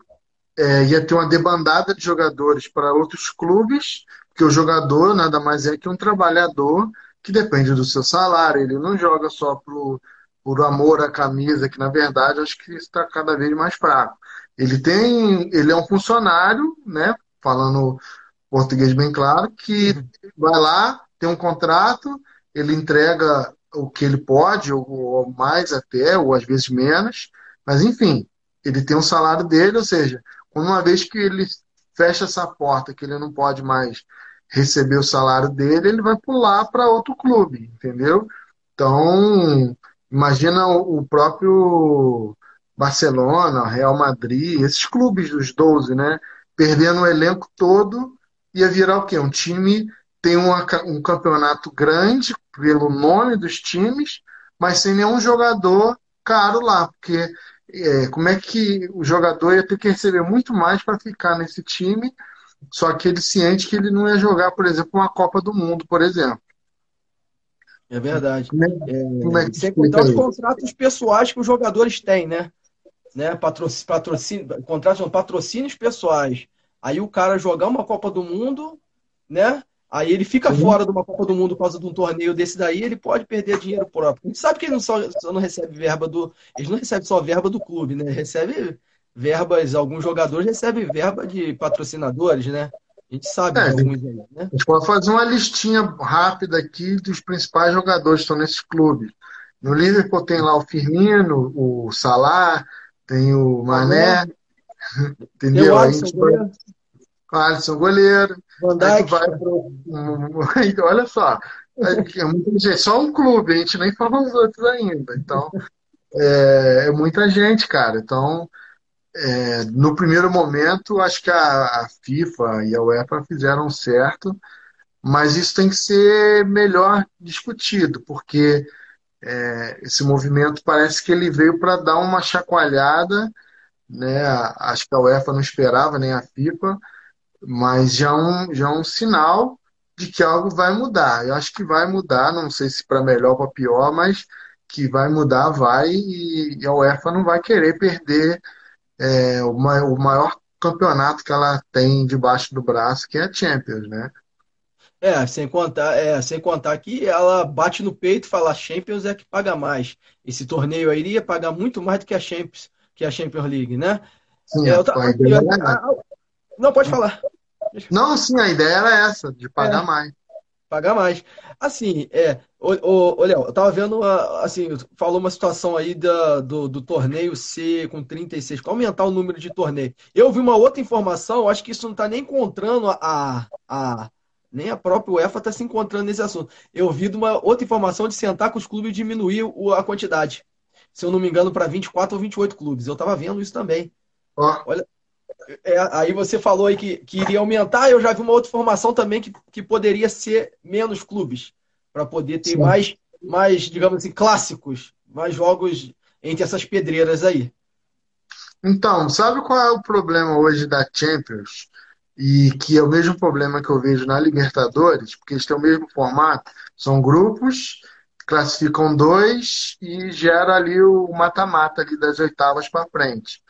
É, ia ter uma debandada de jogadores para outros clubes, porque o jogador nada mais é que um trabalhador que depende do seu salário, ele não joga só por, por amor à camisa, que na verdade acho que está cada vez mais fraco. Ele tem, ele é um funcionário, né, falando português bem claro, que vai lá, tem um contrato, ele entrega o que ele pode, ou, ou mais até, ou às vezes menos, mas enfim, ele tem um salário dele, ou seja, uma vez que ele fecha essa porta, que ele não pode mais receber o salário dele, ele vai pular para outro clube, entendeu? Então, imagina o próprio Barcelona, Real Madrid, esses clubes dos 12, né? Perdendo o elenco todo ia virar o quê? Um time tem uma, um campeonato grande pelo nome dos times, mas sem nenhum jogador caro lá, porque é, como é que o jogador ia ter que receber muito mais para ficar nesse time, só que ele ciente que ele não ia jogar, por exemplo, uma Copa do Mundo, por exemplo. É verdade. Como é, como é que sem contar os contratos pessoais que os jogadores têm, né? né? Patrocínio, patrocínio, contratos, patrocínios pessoais. Aí o cara jogar uma Copa do Mundo, né? Aí ele fica uhum. fora de uma Copa do Mundo por causa de um torneio desse daí, ele pode perder dinheiro próprio. A gente sabe que ele não só, só não recebe verba do. Eles não recebem só verba do clube, né? Recebe verbas, alguns jogadores recebem verba de patrocinadores, né? A gente sabe é, alguns aí, né? A gente pode fazer uma listinha rápida aqui dos principais jogadores que estão nesses clubes. No Liverpool tem lá o Firmino, o Salah, tem o Mané, entendeu? Tem o Alisson, goleiro. Alisson, goleiro. Van Dijk. Vai pro... Olha só, é muita gente, só um clube, a gente nem fala os outros ainda. Então, é, é muita gente, cara. Então, é, no primeiro momento, acho que a, a, FIFA e a UEFA fizeram certo, mas isso tem que ser melhor discutido, porque é, esse movimento parece que ele veio para dar uma chacoalhada, né? Acho que a UEFA não esperava, nem a FIFA, mas já um, já um sinal de que algo vai mudar. Eu acho que vai mudar, não sei se para melhor ou para pior, mas que vai mudar, vai, e a UEFA não vai querer perder é, o, o maior campeonato que ela tem debaixo do braço, que é a Champions, né? É, sem contar, é, sem contar que ela bate no peito e fala a Champions é que paga mais. Esse torneio aí iria pagar muito mais do que a Champions, que a Champions League, né? Sim, é, tá, eu, não, pode falar. Não, sim, a ideia era essa, de pagar é, mais. Pagar mais. Assim, é, Ô, ô, Léo, eu tava vendo, assim, falou uma situação aí da, do, do torneio C com 36, para aumentar o número de torneio. Eu vi uma outra informação, acho que isso não está nem encontrando a, a, nem a própria UEFA está se encontrando nesse assunto. Eu vi de uma outra informação de sentar com os clubes e diminuir a quantidade. Se eu não me engano, para 24 ou 28 clubes. Eu estava vendo isso também. Olha, é, aí você falou aí que, que iria aumentar, eu já vi uma outra informação também que, que poderia ser menos clubes para poder ter mais, mais, digamos assim, clássicos, mais jogos entre essas pedreiras aí. Então, sabe qual é o problema hoje da Champions? E que é o mesmo problema que eu vejo na Libertadores, porque eles têm o mesmo formato, são grupos, classificam dois e gera ali o mata-mata ali das oitavas para frente.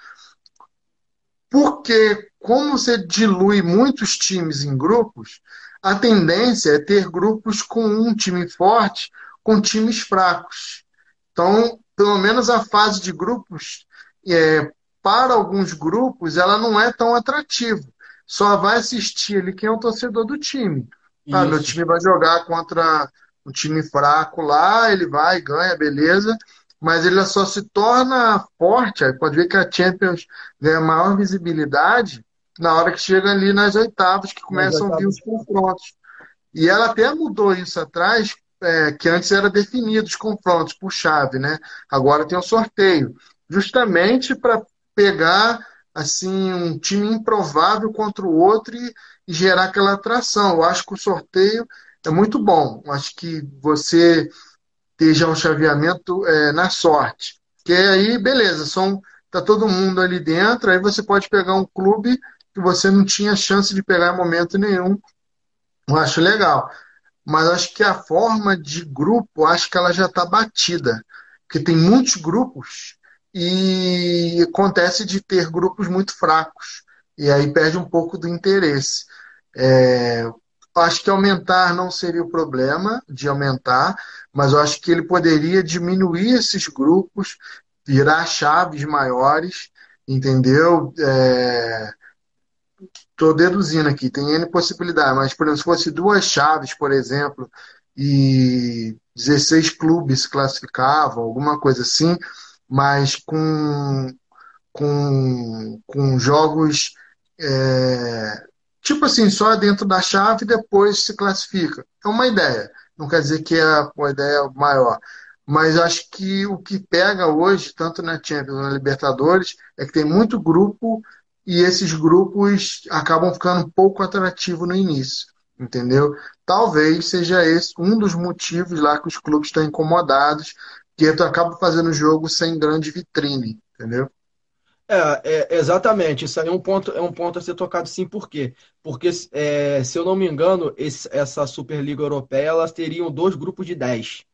Porque como você dilui muitos times em grupos, a tendência é ter grupos com um time forte com times fracos. Então, pelo menos a fase de grupos, é, para alguns grupos, ela não é tão atrativa. Só vai assistir ali quem é o torcedor do time. Ah, meu time vai jogar contra um time fraco lá, ele vai, ganha, beleza. Mas ele só se torna forte. Aí pode ver que a Champions ganha maior visibilidade na hora que chega ali nas oitavas, que começam a vir os confrontos. E ela até mudou isso atrás, é, que antes era definido os confrontos por chave, né? Agora tem o sorteio, justamente para pegar assim um time improvável contra o outro e, e, gerar aquela atração. Eu acho que o sorteio é muito bom. Eu acho que você esteja um chaveamento é, na sorte, que aí beleza, são tá todo mundo ali dentro, aí você pode pegar um clube que você não tinha chance de pegar em momento nenhum. Eu acho legal. Mas acho que a forma de grupo, acho que ela já está batida. Porque tem muitos grupos e acontece de ter grupos muito fracos. E aí perde um pouco do interesse. É, acho que aumentar não seria o problema de aumentar, mas eu acho que ele poderia diminuir esses grupos, virar chaves maiores, entendeu? É, Estou deduzindo aqui, tem N possibilidades, mas, por exemplo, se fosse duas chaves, por exemplo, e 16 clubes se classificavam, alguma coisa assim, mas com, com, com jogos é, tipo assim, só dentro da chave e depois se classifica. É uma ideia, não quer dizer que é uma ideia maior. Mas acho que o que pega hoje, tanto na Champions na Libertadores, é que tem muito grupo e esses grupos acabam ficando um pouco atrativos no início, entendeu? Talvez seja esse um dos motivos lá que os clubes estão incomodados, que acaba fazendo jogo sem grande vitrine, entendeu? É, é, exatamente. Isso aí é um ponto, é um ponto a ser tocado sim, por quê? Porque, é, se eu não me engano, esse, essa Superliga Europeia, elas teriam dois grupos de 10.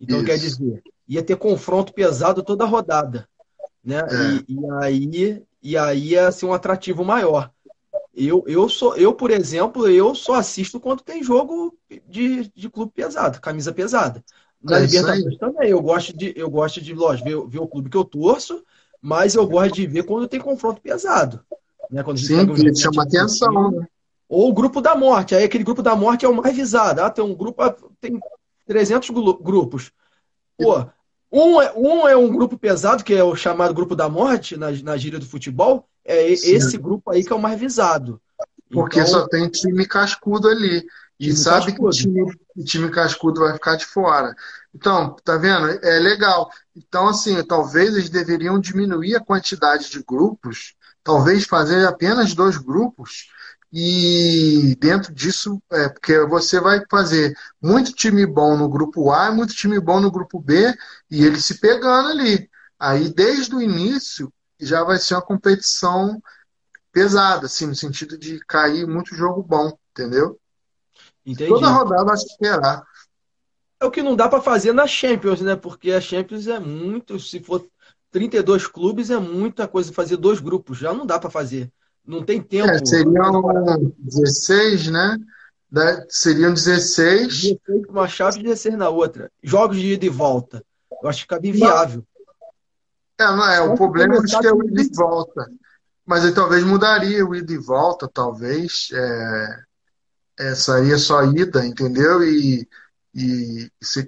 Então, Isso. quer dizer, ia ter confronto pesado toda a rodada. Né? É. E, e, aí, e aí ia ser um atrativo maior. Eu, eu, sou, eu, por exemplo, eu só assisto quando tem jogo de, de clube pesado, camisa pesada. Na é Libertadores também. Eu gosto de, eu gosto de lógico, ver, ver o clube que eu torço, mas eu gosto de ver quando tem confronto pesado. Né? Quando Sim, um que chama atenção. Né? Ou o grupo da morte. Aí aquele grupo da morte é o mais visado. Ah, tem um grupo, ah, tem 300 grupos. Pô, um é, um é um grupo pesado, que é o chamado grupo da morte, na, na gíria do futebol. É Sim. esse grupo aí que é o mais visado. Porque então, só tem time cascudo ali. E sabe cascudo. que o time, o time cascudo vai ficar de fora. Então, tá vendo? É legal. Então, assim, talvez eles deveriam diminuir a quantidade de grupos, talvez fazer apenas dois grupos, e dentro disso, é, porque você vai fazer muito time bom no grupo A, muito time bom no grupo B, e eles se pegando ali. Aí, desde o início, já vai ser uma competição pesada, assim, no sentido de cair muito jogo bom, entendeu? Entendi. Toda rodada vai esperar. É o que não dá para fazer na Champions, né? Porque a Champions é muito, se for 32 clubes, é muita coisa fazer dois grupos, já não dá para fazer. Não tem tempo. É, seriam 16, né? Da, seriam 16. 16 uma chave e 16 na outra. Jogos de ida e volta. Eu acho que fica inviável. É, não é. O problema é que é o ida e volta. Mas aí talvez mudaria o ida e volta, talvez. É, é, seria só ida, entendeu? E e se,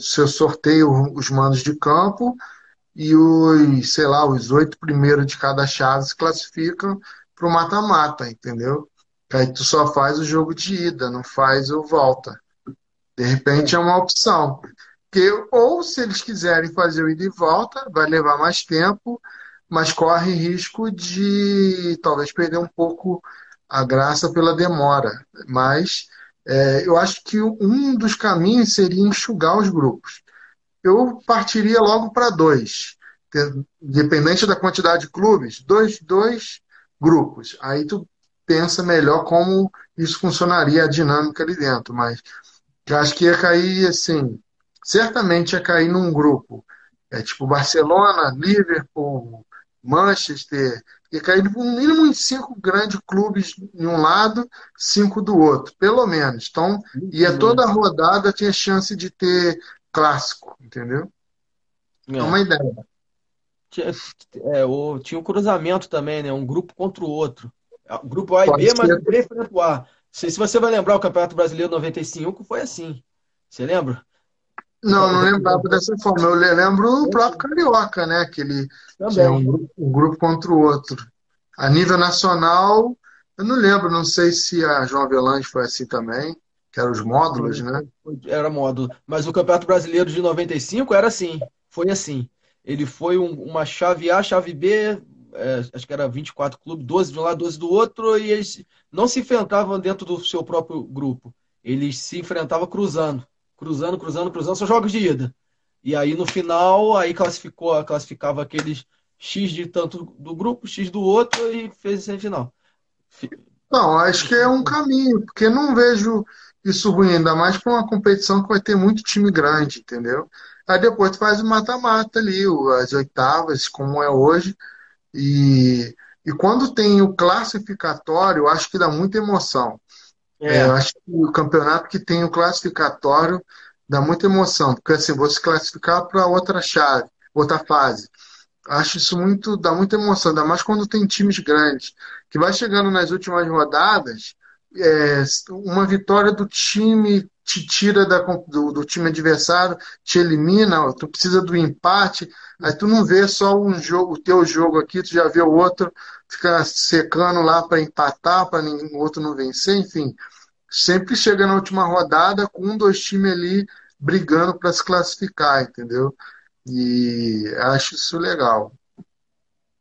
se eu sorteio os mandos de campo e os, sei lá, os oito primeiros de cada chave se classificam para o mata-mata, entendeu? Aí tu só faz o jogo de ida, não faz o volta. De repente é uma opção. Que, ou se eles quiserem fazer o ida e volta, vai levar mais tempo, mas corre risco de talvez perder um pouco a graça pela demora. Mas é, eu acho que um dos caminhos seria enxugar os grupos. Eu partiria logo para dois, independente da quantidade de clubes, dois, dois grupos. Aí tu pensa melhor como isso funcionaria, a dinâmica ali dentro. Mas eu acho que ia cair assim, certamente ia cair num grupo. É tipo Barcelona, Liverpool, Manchester, e cair no mínimo em cinco grandes clubes de um lado, cinco do outro, pelo menos. Então, e a toda a rodada tinha chance de ter clássico, entendeu? É, é uma ideia. Tinha, é, o, tinha um cruzamento também, né? Um grupo contra o outro. O grupo A e Pode B, ser. mas o B frente ao A. Não sei se você vai lembrar o Campeonato Brasileiro 95, foi assim. Você lembra? Não, não lembrava dessa forma. Eu lembro o próprio Carioca, né? Que ele tinha um grupo, um grupo contra o outro. A nível nacional, eu não lembro, não sei se a João Avelange foi assim também, que eram os módulos, né? Era módulo. Mas o Campeonato Brasileiro de 95 era assim, foi assim. Ele foi um, uma chave A, chave B, é, acho que era 24 clubes, 12 de um lado, 12 do outro, e eles não se enfrentavam dentro do seu próprio grupo. Eles se enfrentavam cruzando cruzando, cruzando, cruzando, são jogos de ida. E aí no final, aí classificou, classificava aqueles X de tanto do grupo, X do outro e fez a semifinal. Não, acho que é um caminho, porque não vejo isso ruim, ainda mais para uma competição que vai ter muito time grande, entendeu? Aí depois tu faz o mata-mata ali, as oitavas, como é hoje, e, e quando tem o classificatório, acho que dá muita emoção. É. eu acho que o campeonato que tem o classificatório dá muita emoção, porque assim, você classificar para outra chave, outra fase. Acho isso muito, dá muita emoção, ainda mais quando tem times grandes, que vai chegando nas últimas rodadas, é, uma vitória do time te tira da, do, do, time adversário, te elimina, tu precisa do empate, aí tu não vê só um jogo, o teu jogo aqui, tu já vê o outro, fica secando lá para empatar, para o outro não vencer, enfim. Sempre chega na última rodada com um, dois times ali brigando para se classificar, entendeu? E acho isso legal.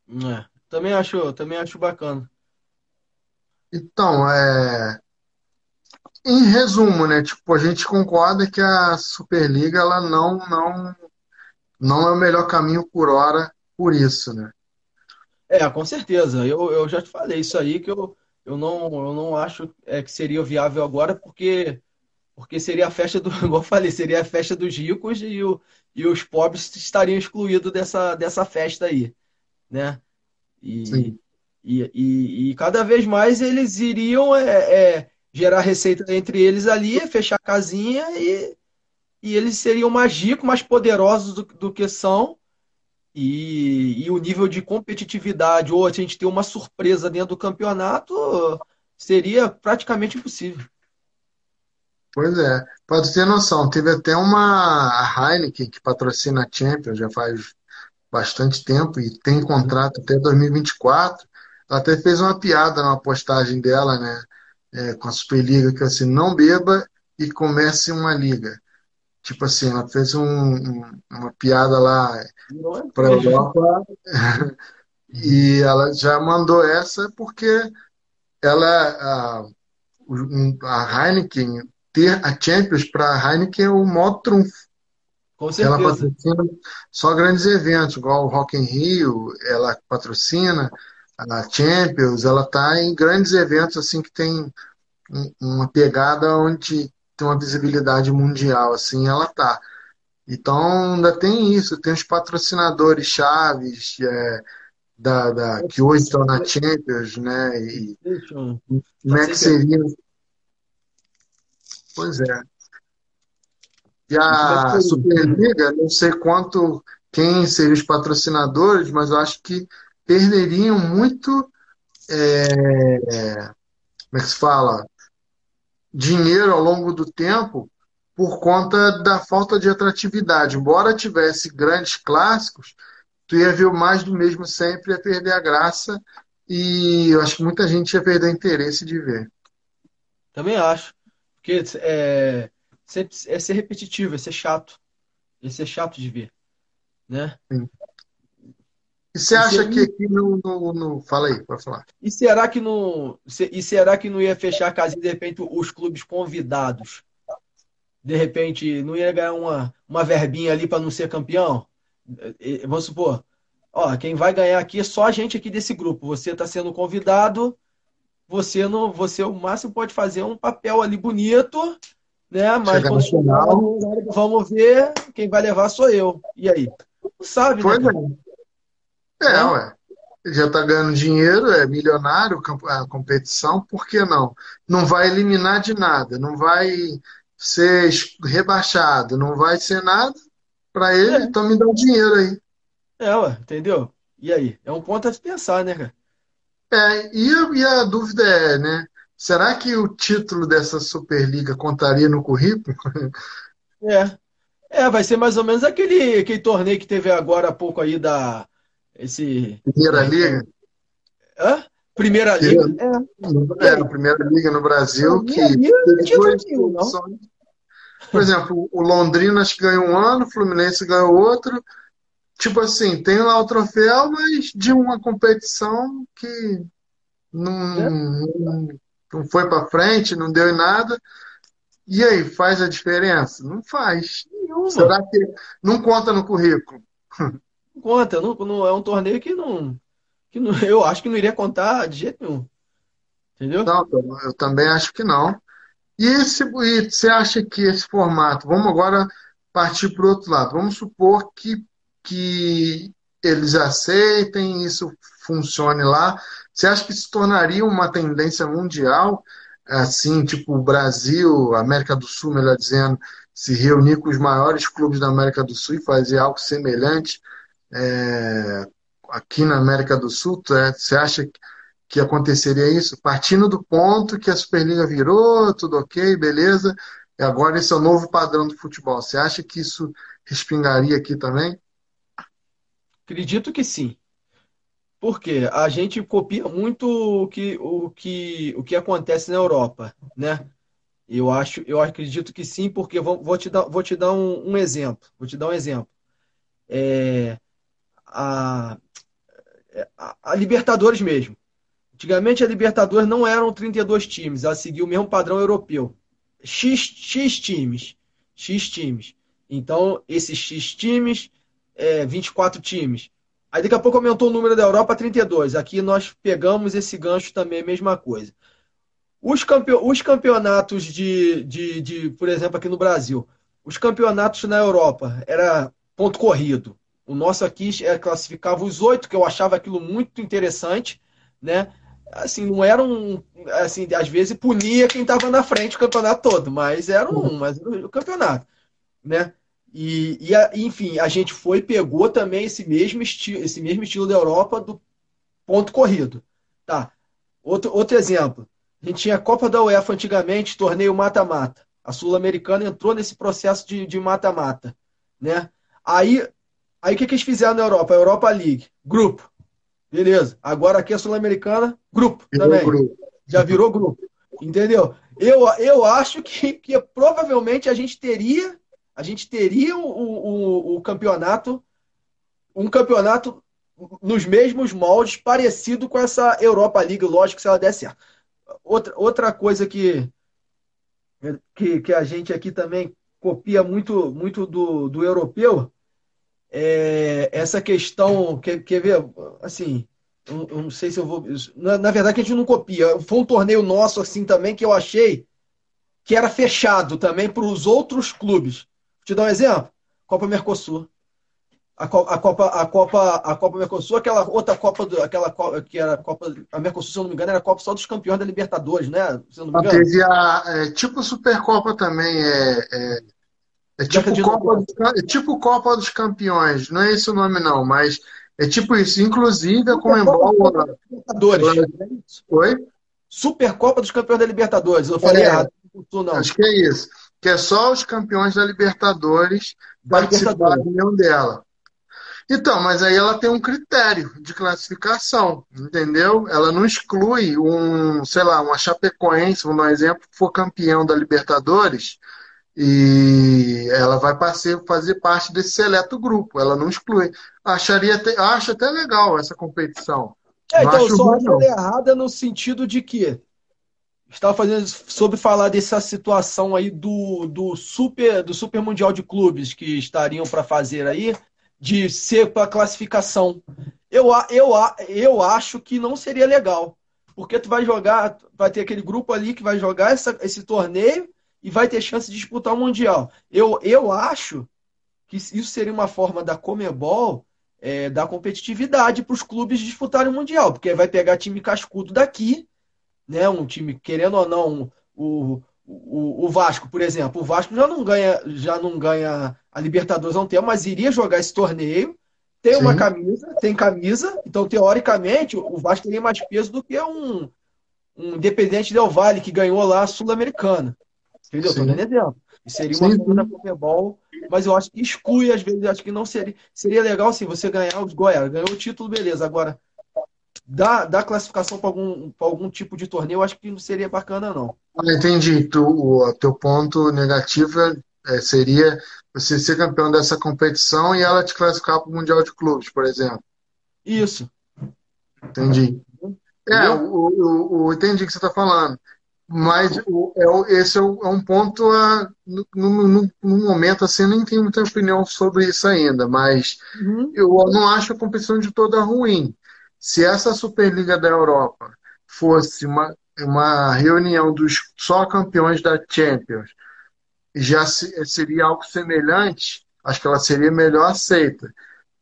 É, Também acho, também acho bacana. Então, é, em resumo, né? Tipo, a gente concorda que a Superliga ela não, não, não é o melhor caminho por hora por isso, né? É, com certeza. Eu, eu já te falei isso aí que eu, eu não, eu não acho é, que seria viável agora, porque, porque seria a festa do, igual eu falei, seria a festa dos ricos e, o, e os pobres estariam excluídos dessa, dessa festa aí, né? E, Sim. E, e, e cada vez mais eles iriam é, é, gerar receita entre eles ali, fechar a casinha e, e eles seriam mais ricos, mais poderosos do, do que são. E, e o nível de competitividade, ou a gente ter uma surpresa dentro do campeonato, seria praticamente impossível. Pois é. Pode ter noção, teve até uma a Heineken que patrocina a Champions já faz bastante tempo e tem contrato até 2024. Ela até fez uma piada na postagem dela, né? é, com a Superliga, que é assim, não beba e comece uma liga. Tipo assim, ela fez um- um- uma piada lá para a. Europa e ela já mandou essa porque ela, a, a Heineken, ter a Champions para a Heineken é o maior trunfo. Com Ela certeza. patrocina só grandes eventos, igual o Rock in Rio, ela patrocina a Champions, ela está em grandes eventos assim que tem um- uma pegada onde tem uma visibilidade mundial, assim, ela tá. Então ainda tem isso, tem os patrocinadores chaves é, da, da, que hoje estão na Champions, né? E como é que seria? Pois é. E a? Superliga, não sei quanto, quem seriam os patrocinadores, mas eu acho que perderiam muito, como é que se fala? dinheiro ao longo do tempo por conta da falta de atratividade. Embora tivesse grandes clássicos, tu ia ver mais do mesmo sempre, ia perder a graça e eu acho que muita gente ia perder o interesse de ver. Também acho. Porque é, é ser repetitivo, é ser chato. É ser chato de ver, né? Sim. E você E, se, acha que aqui no, no, no- Fala aí, pode falar. e será que não, e será que não ia fechar a casinha, de repente, os clubes convidados? De repente, não ia ganhar uma, uma verbinha ali para não ser campeão? E- e- Vamos supor, ó, quem vai ganhar aqui é só a gente aqui desse grupo. Você está sendo convidado, você não, você o máximo pode fazer um papel ali bonito, né? Mas quando final. vamos ver, quem vai levar sou eu. E aí? Não sabe, né, Pois cara? É. Né? ué. Já está ganhando dinheiro, é milionário a competição, por que não? Não vai eliminar de nada, não vai ser rebaixado, não vai ser nada para ele, É, então me dá o dinheiro aí. é, ué, entendeu? E aí? É um ponto a se pensar, né, cara? É, e, a- e a dúvida é, né? Será que o título dessa Superliga contaria no currículo? É. É, vai ser mais ou menos aquele, aquele torneio que teve agora há pouco aí da. Esse. Primeira Liga? Hã? Primeira Liga? Primeira, É. É, a? Primeira Liga no Brasil, que teve duas edições. Por exemplo, o Londrina acho que ganhou um ano, o Fluminense ganhou outro. Tipo assim, tem lá o troféu, mas de uma competição que não, É, não, não foi para frente, não deu em nada. E aí, faz a diferença? Não faz. nenhuma. Será que não conta no currículo? Conta. Não, não, é um torneio que não, que não. Eu acho que não iria contar de jeito nenhum. Entendeu? Não, eu também acho que não. E, esse, e você acha que esse formato, vamos agora partir para o outro lado. Vamos supor que, que eles aceitem, isso funcione lá. Você acha que se tornaria uma tendência mundial, assim, tipo o Brasil, América do Sul, melhor dizendo, se reunir com os maiores clubes da América do Sul e fazer algo semelhante é, aqui na América do Sul? É- Você acha que aconteceria isso? Partindo do ponto que a Superliga virou, tudo ok, beleza, e agora esse é o novo padrão do futebol. Você acha que isso respingaria aqui também? Acredito que sim. Porque a gente copia muito o que, o que, o que acontece na Europa, né? Eu acho, eu acredito que sim, porque vou, vou te dar, vou te dar um, um exemplo. Vou te dar um exemplo. É, a, a, a Libertadores mesmo. Antigamente a Libertadores não eram 32 times, ela seguia o mesmo padrão europeu. X, X times. X times. Então, esses X times, é, 24 times. Aí daqui a pouco aumentou o número da Europa a 32. Aqui nós pegamos esse gancho também, mesma coisa. Os, campe... os campeonatos de, de, de, por exemplo, aqui no Brasil, os campeonatos na Europa era ponto corrido. O nosso aqui é, classificava os oito, que eu achava aquilo muito interessante, né? Assim, não era um. Assim, às vezes punia quem estava na frente o campeonato todo, mas era um, mas o campeonato, né? E, e, enfim, a gente foi pegou também esse mesmo estilo, esse mesmo estilo da Europa do ponto corrido, tá? Outro, outro exemplo, a gente tinha a Copa da UEFA antigamente, torneio mata-mata. A Sul-Americana entrou nesse processo de mata-mata, né? Aí, aí o que, que eles fizeram na Europa? A Europa League, grupo. Beleza. Agora aqui a Sul-Americana, grupo virou também. Grupo. Já virou grupo. Entendeu? Eu, eu acho que, que provavelmente a gente teria a gente teria o, o, o campeonato um campeonato nos mesmos moldes, parecido com essa Europa League, lógico, se ela der certo. Outra, outra coisa que, que, que a gente aqui também copia muito, muito do, do europeu é essa questão. Quer, quer ver? Assim, eu, eu não sei se eu vou. Na, na, verdade, a gente não copia. Foi um torneio nosso assim também que eu achei que era fechado também para os outros clubes. Vou te dar um exemplo: Copa Mercosul. A, a, Copa, a Copa, a Copa Mercosul, aquela outra Copa, do, aquela que era a Copa, a Mercosul, se eu não me engano, era a Copa só dos campeões da Libertadores, né? Se eu não me engano. Teve a, é, tipo Supercopa também, é, é, é tipo, Copa dos, é tipo Copa dos Campeões, não é esse o nome não, mas é tipo isso. Inclusive a Comembol... Libertadores. Oi? Supercopa dos Campeões da Libertadores, eu falei é, errado. Não. Acho que é isso. Que é só os campeões da Libertadores da participarem dela. Então, mas aí ela tem um critério de classificação, entendeu? Ela não exclui um, sei lá, uma Chapecoense, vamos dar um exemplo, que for campeão da Libertadores, e ela vai fazer, fazer parte desse seleto grupo, ela não exclui. Acharia até, acho até legal essa competição. É, então, só acho ela errada no sentido de que estava fazendo sobre falar dessa situação aí do, do super do super mundial de clubes que estariam para fazer aí de ser para classificação. Eu, eu, eu acho que não seria legal. Porque tu vai jogar, vai ter aquele grupo ali que vai jogar essa, esse torneio e vai ter chance de disputar o Mundial. Eu, eu acho que isso seria uma forma da Comebol é, dar competitividade para os clubes disputarem o Mundial, porque vai pegar time cascudo daqui, né? Um time, querendo ou não, o, o, o Vasco, por exemplo. O Vasco já não ganha, já não ganha a Libertadores há um tempo, mas iria jogar esse torneio. Tem Sim. uma camisa, tem camisa, então teoricamente o Vasco teria mais peso do que um, um Independente Del Vale que ganhou lá a Sul-Americana. Entendeu? Estou dando exemplo. E seria uma forma da Pokémol, mas eu acho que exclui, às vezes, acho que não seria. Seria legal sim você ganhar os Goiás, ganhou o título, beleza. Agora, dar, dar classificação para algum, algum tipo de torneio, eu acho que não seria bacana, não. Entendi. Tu, o teu ponto negativo é, seria você ser campeão dessa competição e ela te classificar para o Mundial de Clubes, por exemplo. Isso. Entendi. É, o, o, o, entendi o que você está falando. Mas o, é, esse é, é, um ponto a, no, no, no, momento assim, nem tenho muita opinião sobre isso ainda, mas uhum. eu não acho a competição de toda ruim. Se essa Superliga da Europa fosse uma, uma reunião dos só campeões da Champions, já seria algo semelhante, acho que ela seria melhor aceita.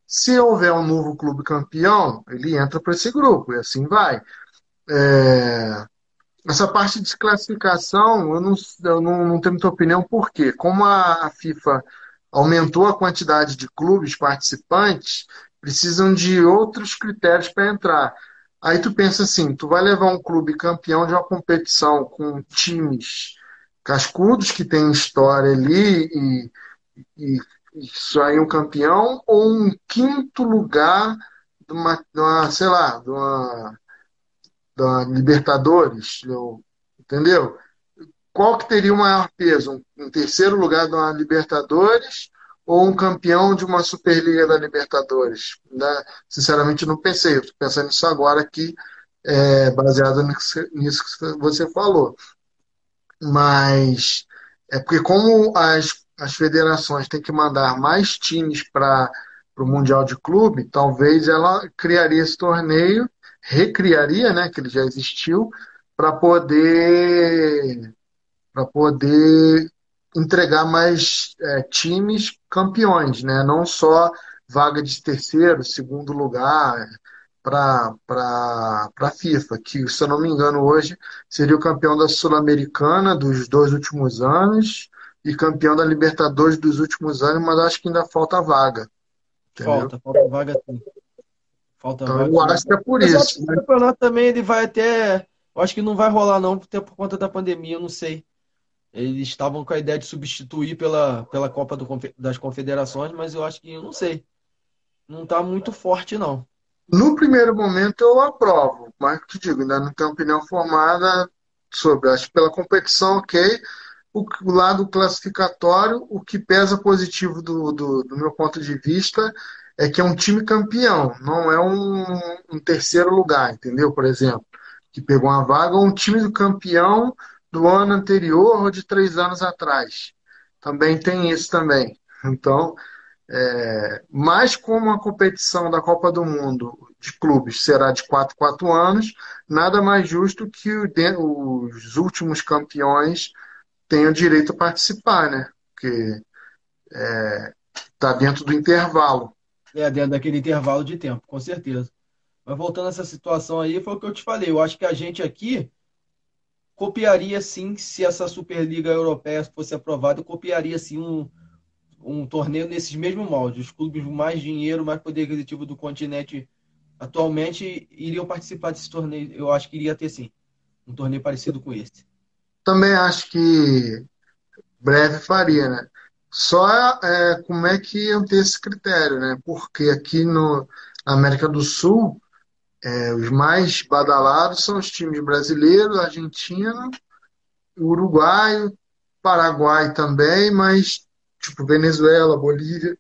Se houver um novo clube campeão, ele entra para esse grupo e assim vai. É... Essa parte de classificação, eu não, eu não, não tenho muita opinião, por quê? Como a FIFA aumentou a quantidade de clubes participantes, precisam de outros critérios para entrar. Aí tu pensa assim, tu vai levar um clube campeão de uma competição com times cascudos que tem história ali e, e, e sair um campeão ou um quinto lugar de uma, de uma sei lá, de uma, uma Libertadores, entendeu? Qual que teria o maior peso? Um, terceiro lugar uma Libertadores ou um campeão de uma Superliga da Libertadores? Né? Sinceramente, não pensei. Estou pensando nisso agora aqui, é, baseado nisso que você falou. Mas é porque como as, as federações têm que mandar mais times para o Mundial de Clube, talvez ela criaria esse torneio, recriaria, né, que ele já existiu, para poder para poder entregar mais é, times campeões, né? Não só vaga de terceiro, segundo lugar para a FIFA, que, se eu não me engano, hoje seria o campeão da Sul-Americana dos dois últimos anos e campeão da Libertadores dos últimos anos, mas acho que ainda falta vaga. Entendeu? Falta, falta vaga sim. Falta então, eu acho que é por mas isso. Né? O campeonato também ele vai até. Eu acho que não vai rolar, não, por conta da pandemia, eu não sei. Eles estavam com a ideia de substituir pela, pela Copa do, das Confederações, mas eu acho que, eu não sei. Não está muito forte, não. No primeiro momento eu aprovo, mas te digo, ainda não tenho opinião formada sobre. Acho que pela competição, ok. O, o lado classificatório, o que pesa positivo do, do, do, meu ponto de vista é que é um time campeão, não é um, um terceiro lugar, entendeu? Por exemplo, que pegou uma vaga, um time do campeão do ano anterior ou de três anos atrás. Também tem isso também. Então, é, mas como a competição da Copa do Mundo de clubes será de 4 4 anos, nada mais justo que os últimos campeões tenham direito a participar, né? Porque está é, dentro do intervalo. É, dentro daquele intervalo de tempo, com certeza. Mas voltando a essa situação aí, foi o que eu te falei. Eu acho que a gente aqui copiaria sim, se essa Superliga Europeia fosse aprovada, copiaria sim um, um torneio nesses mesmos moldes. Os clubes com mais dinheiro, mais poder aquisitivo do continente atualmente iriam participar desse torneio. Eu acho que iria ter sim um torneio parecido com esse. Também acho que breve faria, né? Só é, como é que iam ter esse critério, né? Porque aqui no, na América do Sul é, os mais badalados são os times brasileiros, argentino, uruguaio, paraguai também, mas tipo Venezuela, Bolívia,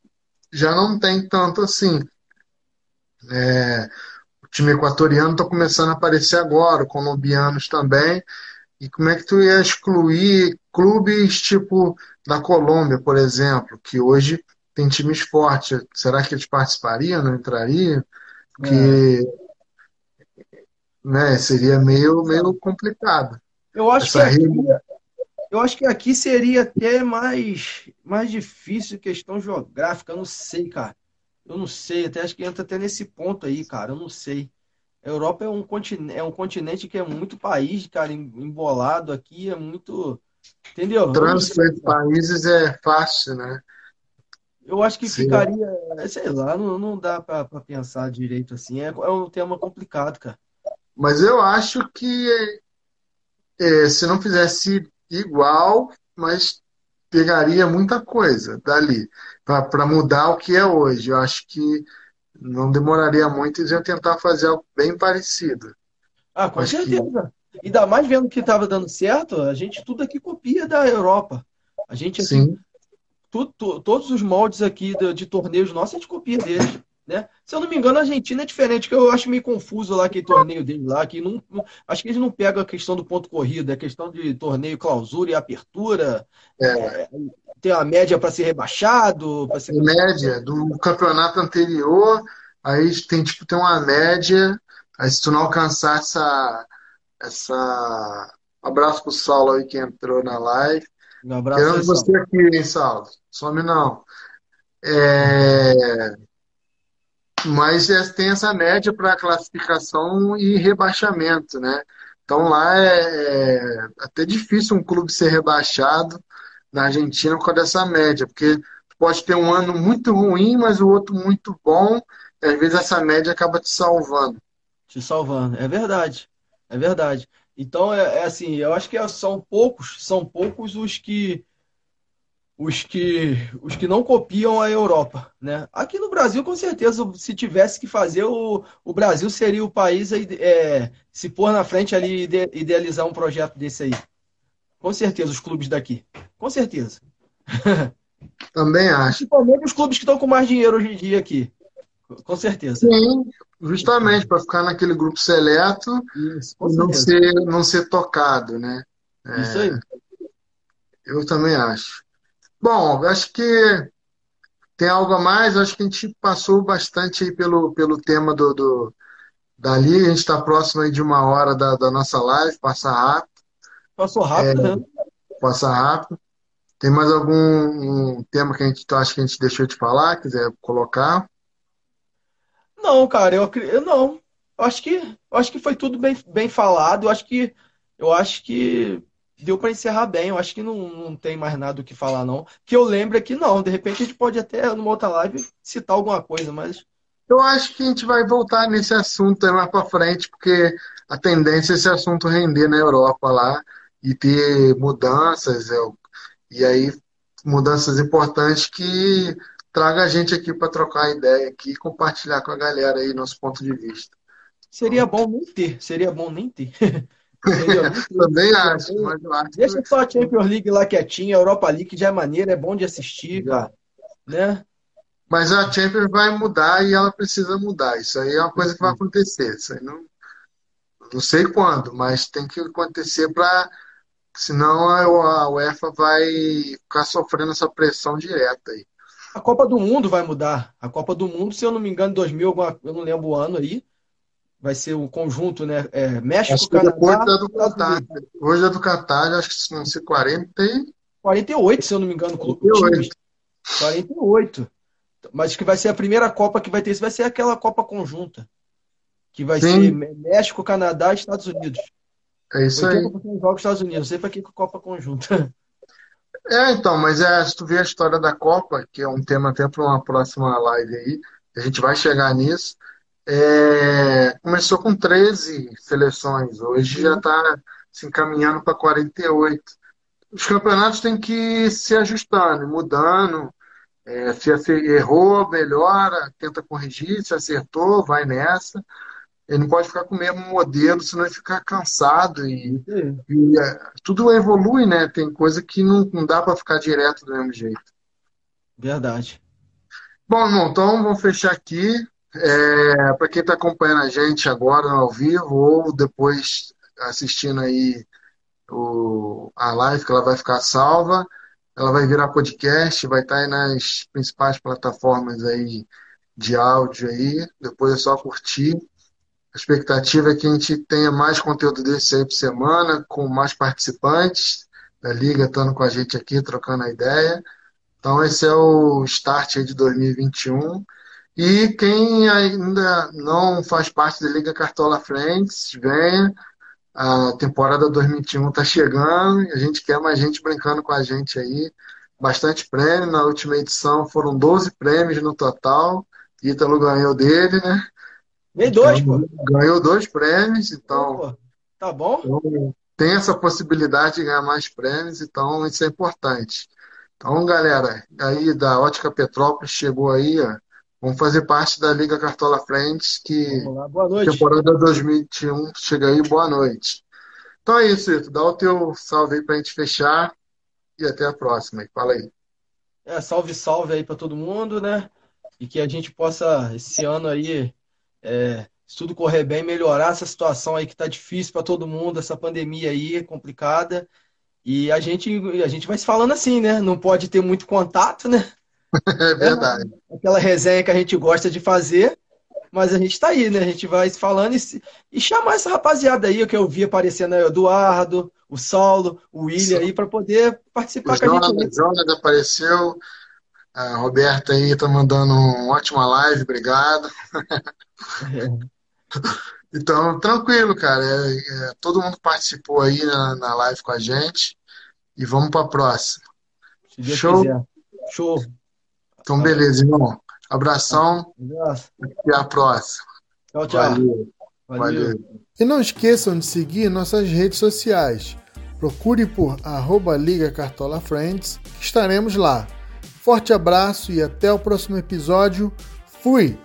já não tem tanto assim. É, o time equatoriano está começando a aparecer agora, colombianos também. E como é que tu ia excluir clubes tipo da Colômbia, por exemplo, que hoje tem times fortes? Será que eles participariam, não entrariam? Porque é né? Seria meio, meio complicado. Eu acho Essa que aqui, eu acho que aqui seria até mais, mais difícil questão geográfica. Eu não sei, cara. Eu não sei. Até acho que entra até nesse ponto aí, cara. Eu não sei. A Europa é um continente, é um continente que é muito país, cara, embolado aqui, é muito. Entendeu? Trânsito entre países é fácil, né? Eu acho que Sim. ficaria, sei lá, não, não dá para pensar direito assim. É, é um tema complicado, cara. Mas eu acho que é, se não fizesse igual, mas pegaria muita coisa dali para mudar o que é hoje. Eu acho que não demoraria muito, eles iam tentar fazer algo bem parecido. Ah, com acho certeza. Ainda mais vendo que estava dando certo, a gente tudo aqui copia da Europa. A gente aqui, Sim. Tu, tu, todos os moldes aqui de, de torneios nossos, a gente copia deles. Né? Se eu não me engano, a Argentina é diferente, que eu acho meio confuso lá aquele torneio dele lá, que não, acho que eles não pegam a questão do ponto corrido, é questão de torneio clausura e apertura. É. É, tem a média para ser rebaixado. Pra ser... Média do campeonato anterior, aí tem tipo tem uma média, aí se tu não alcançar essa. Essa... Um abraço pro Saulo aí que entrou na live. Um abraço Querendo você aqui, hein, Saulo? Some não. É mas é, tem essa média para classificação e rebaixamento, né? Então lá é, é, até difícil um clube ser rebaixado na Argentina por causa dessa média, porque pode ter um ano muito ruim, mas o outro muito bom, e às vezes essa média acaba te salvando. Te salvando, é verdade, é verdade. Então é, é assim, eu acho que são poucos, são poucos os que os que, os que não copiam a Europa. Né? Aqui no Brasil, com certeza, se tivesse que fazer, o, o Brasil seria o país a é, se pôr na frente ali e idealizar um projeto desse aí. Com certeza, os clubes daqui. Com certeza. Também acho. Principalmente os clubes que estão com mais dinheiro hoje em dia aqui. Com certeza. Sim, justamente para ficar naquele grupo seleto Isso, e não ser, não ser tocado, né? É, Isso aí. eu também acho. Bom, acho que tem algo a mais. Acho que a gente passou bastante aí pelo, pelo tema do, do, da liga. A gente está próximo aí de uma hora da, da nossa live, passa rápido, Passou rápido, né? passa rápido. Tem mais algum um tema que a gente acha que a gente deixou de falar, quiser colocar? Não, cara, eu, eu não. Eu acho que, eu acho que foi tudo bem, bem falado. Eu acho que, eu acho que deu para encerrar bem. Eu acho que não, não tem mais nada o que falar, não. Que eu lembro é que não. De repente a gente pode até, numa outra live, citar alguma coisa, mas Eu acho que a gente vai voltar nesse assunto mais para frente, porque a tendência é esse assunto render na Europa lá e ter mudanças, é, e aí mudanças importantes que traga a gente aqui para trocar ideia aqui e compartilhar com a galera aí nosso ponto de vista. seria bom nem ter. Seria bom nem ter. Também acho, mas eu acho Deixa que só a Champions League lá quietinha, a Europa League já é maneira, é bom de assistir, cara. Né? mas a Champions vai mudar e ela precisa mudar. Isso aí é uma coisa que vai acontecer. Isso aí não, não sei quando, mas tem que acontecer para senão a UEFA vai ficar sofrendo essa pressão direta aí. A Copa do Mundo vai mudar. A Copa do Mundo, se eu não me engano, 2000, alguma- eu não lembro o ano aí, vai ser o conjunto, né? É, México, Acho que depois Canadá, da do Catar. Hoje é do Catar, acho que vão ser 40 e 48, se eu não me engano, clube- 48. times. 48. Mas que vai ser a primeira Copa que vai ter isso, vai ser aquela Copa conjunta. Que vai Sim. ser México, Canadá e Estados Unidos. É isso aí. 80% dos jogos Estados Unidos. Não sei pra que que Copa conjunta. É, então, mas é, se tu vê a história da Copa, que é um tema até para uma próxima live aí, a gente vai chegar nisso. É, começou com 13 seleções, hoje já está se encaminhando para 48. Os campeonatos têm que ir se ajustando, mudando. É, se errou, melhora, tenta corrigir, se acertou, vai nessa. Ele não pode ficar com o mesmo modelo, senão ele fica cansado e, e, é, tudo evolui, né? Tem coisa que não, não dá para ficar direto do mesmo jeito. Verdade. Bom, irmão, então vamos fechar aqui. É, para quem está acompanhando a gente agora ao vivo ou depois assistindo aí o, a live, que ela vai ficar salva, ela vai virar podcast, vai estar aí nas principais plataformas aí de áudio aí. Depois é só curtir. A expectativa é que a gente tenha mais conteúdo desse aí por semana, com mais participantes da liga estando com a gente aqui, trocando a ideia. Então, esse é o start de 2021. E quem ainda não faz parte da Liga Cartola Friends, venha. A temporada 2021 está chegando e a gente quer mais gente brincando com a gente aí. Bastante prêmio. Na última edição foram 12 prêmios no total. Ítalo ganhou dele, né? Ganhei dois, pô. Ganhou dois prêmios, então Pô, Tá bom? então, tem essa possibilidade de ganhar mais prêmios, então isso é importante. Então, galera, aí da Ótica Petrópolis chegou aí, ó. Vamos fazer parte da Liga Cartola Friends, que. Boa noite. temporada 2021 chega aí, boa noite. Então é isso, Ito. Dá o teu salve aí pra gente fechar e até a próxima. Fala aí. É, salve, salve aí pra todo mundo, né? E que a gente possa, esse ano aí, é, se tudo correr bem, melhorar essa situação aí que tá difícil pra todo mundo, essa pandemia aí complicada. E a gente, a gente vai se falando assim, né? Não pode ter muito contato, né? É verdade. Aquela resenha que a gente gosta de fazer, mas a gente tá aí, né? A gente vai se falando e, se- e chamar essa rapaziada aí, que eu vi aparecendo aí, o Eduardo, o Saulo, o William aí, pra poder O participar com a gente. Jonas apareceu. A Roberta aí tá mandando uma ótima live, obrigado. Então, tranquilo, cara. É- é, todo mundo participou aí na, na live com a gente. E vamos para a próxima. Show. quiser. Show. Então, beleza, irmão. Abração Abraço. e a próxima. Tchau, tchau. Valeu. Valeu. Valeu. E não esqueçam de seguir nossas redes sociais. Procure por arroba Liga Cartola Friends, que estaremos lá. Forte abraço e até o próximo episódio. Fui!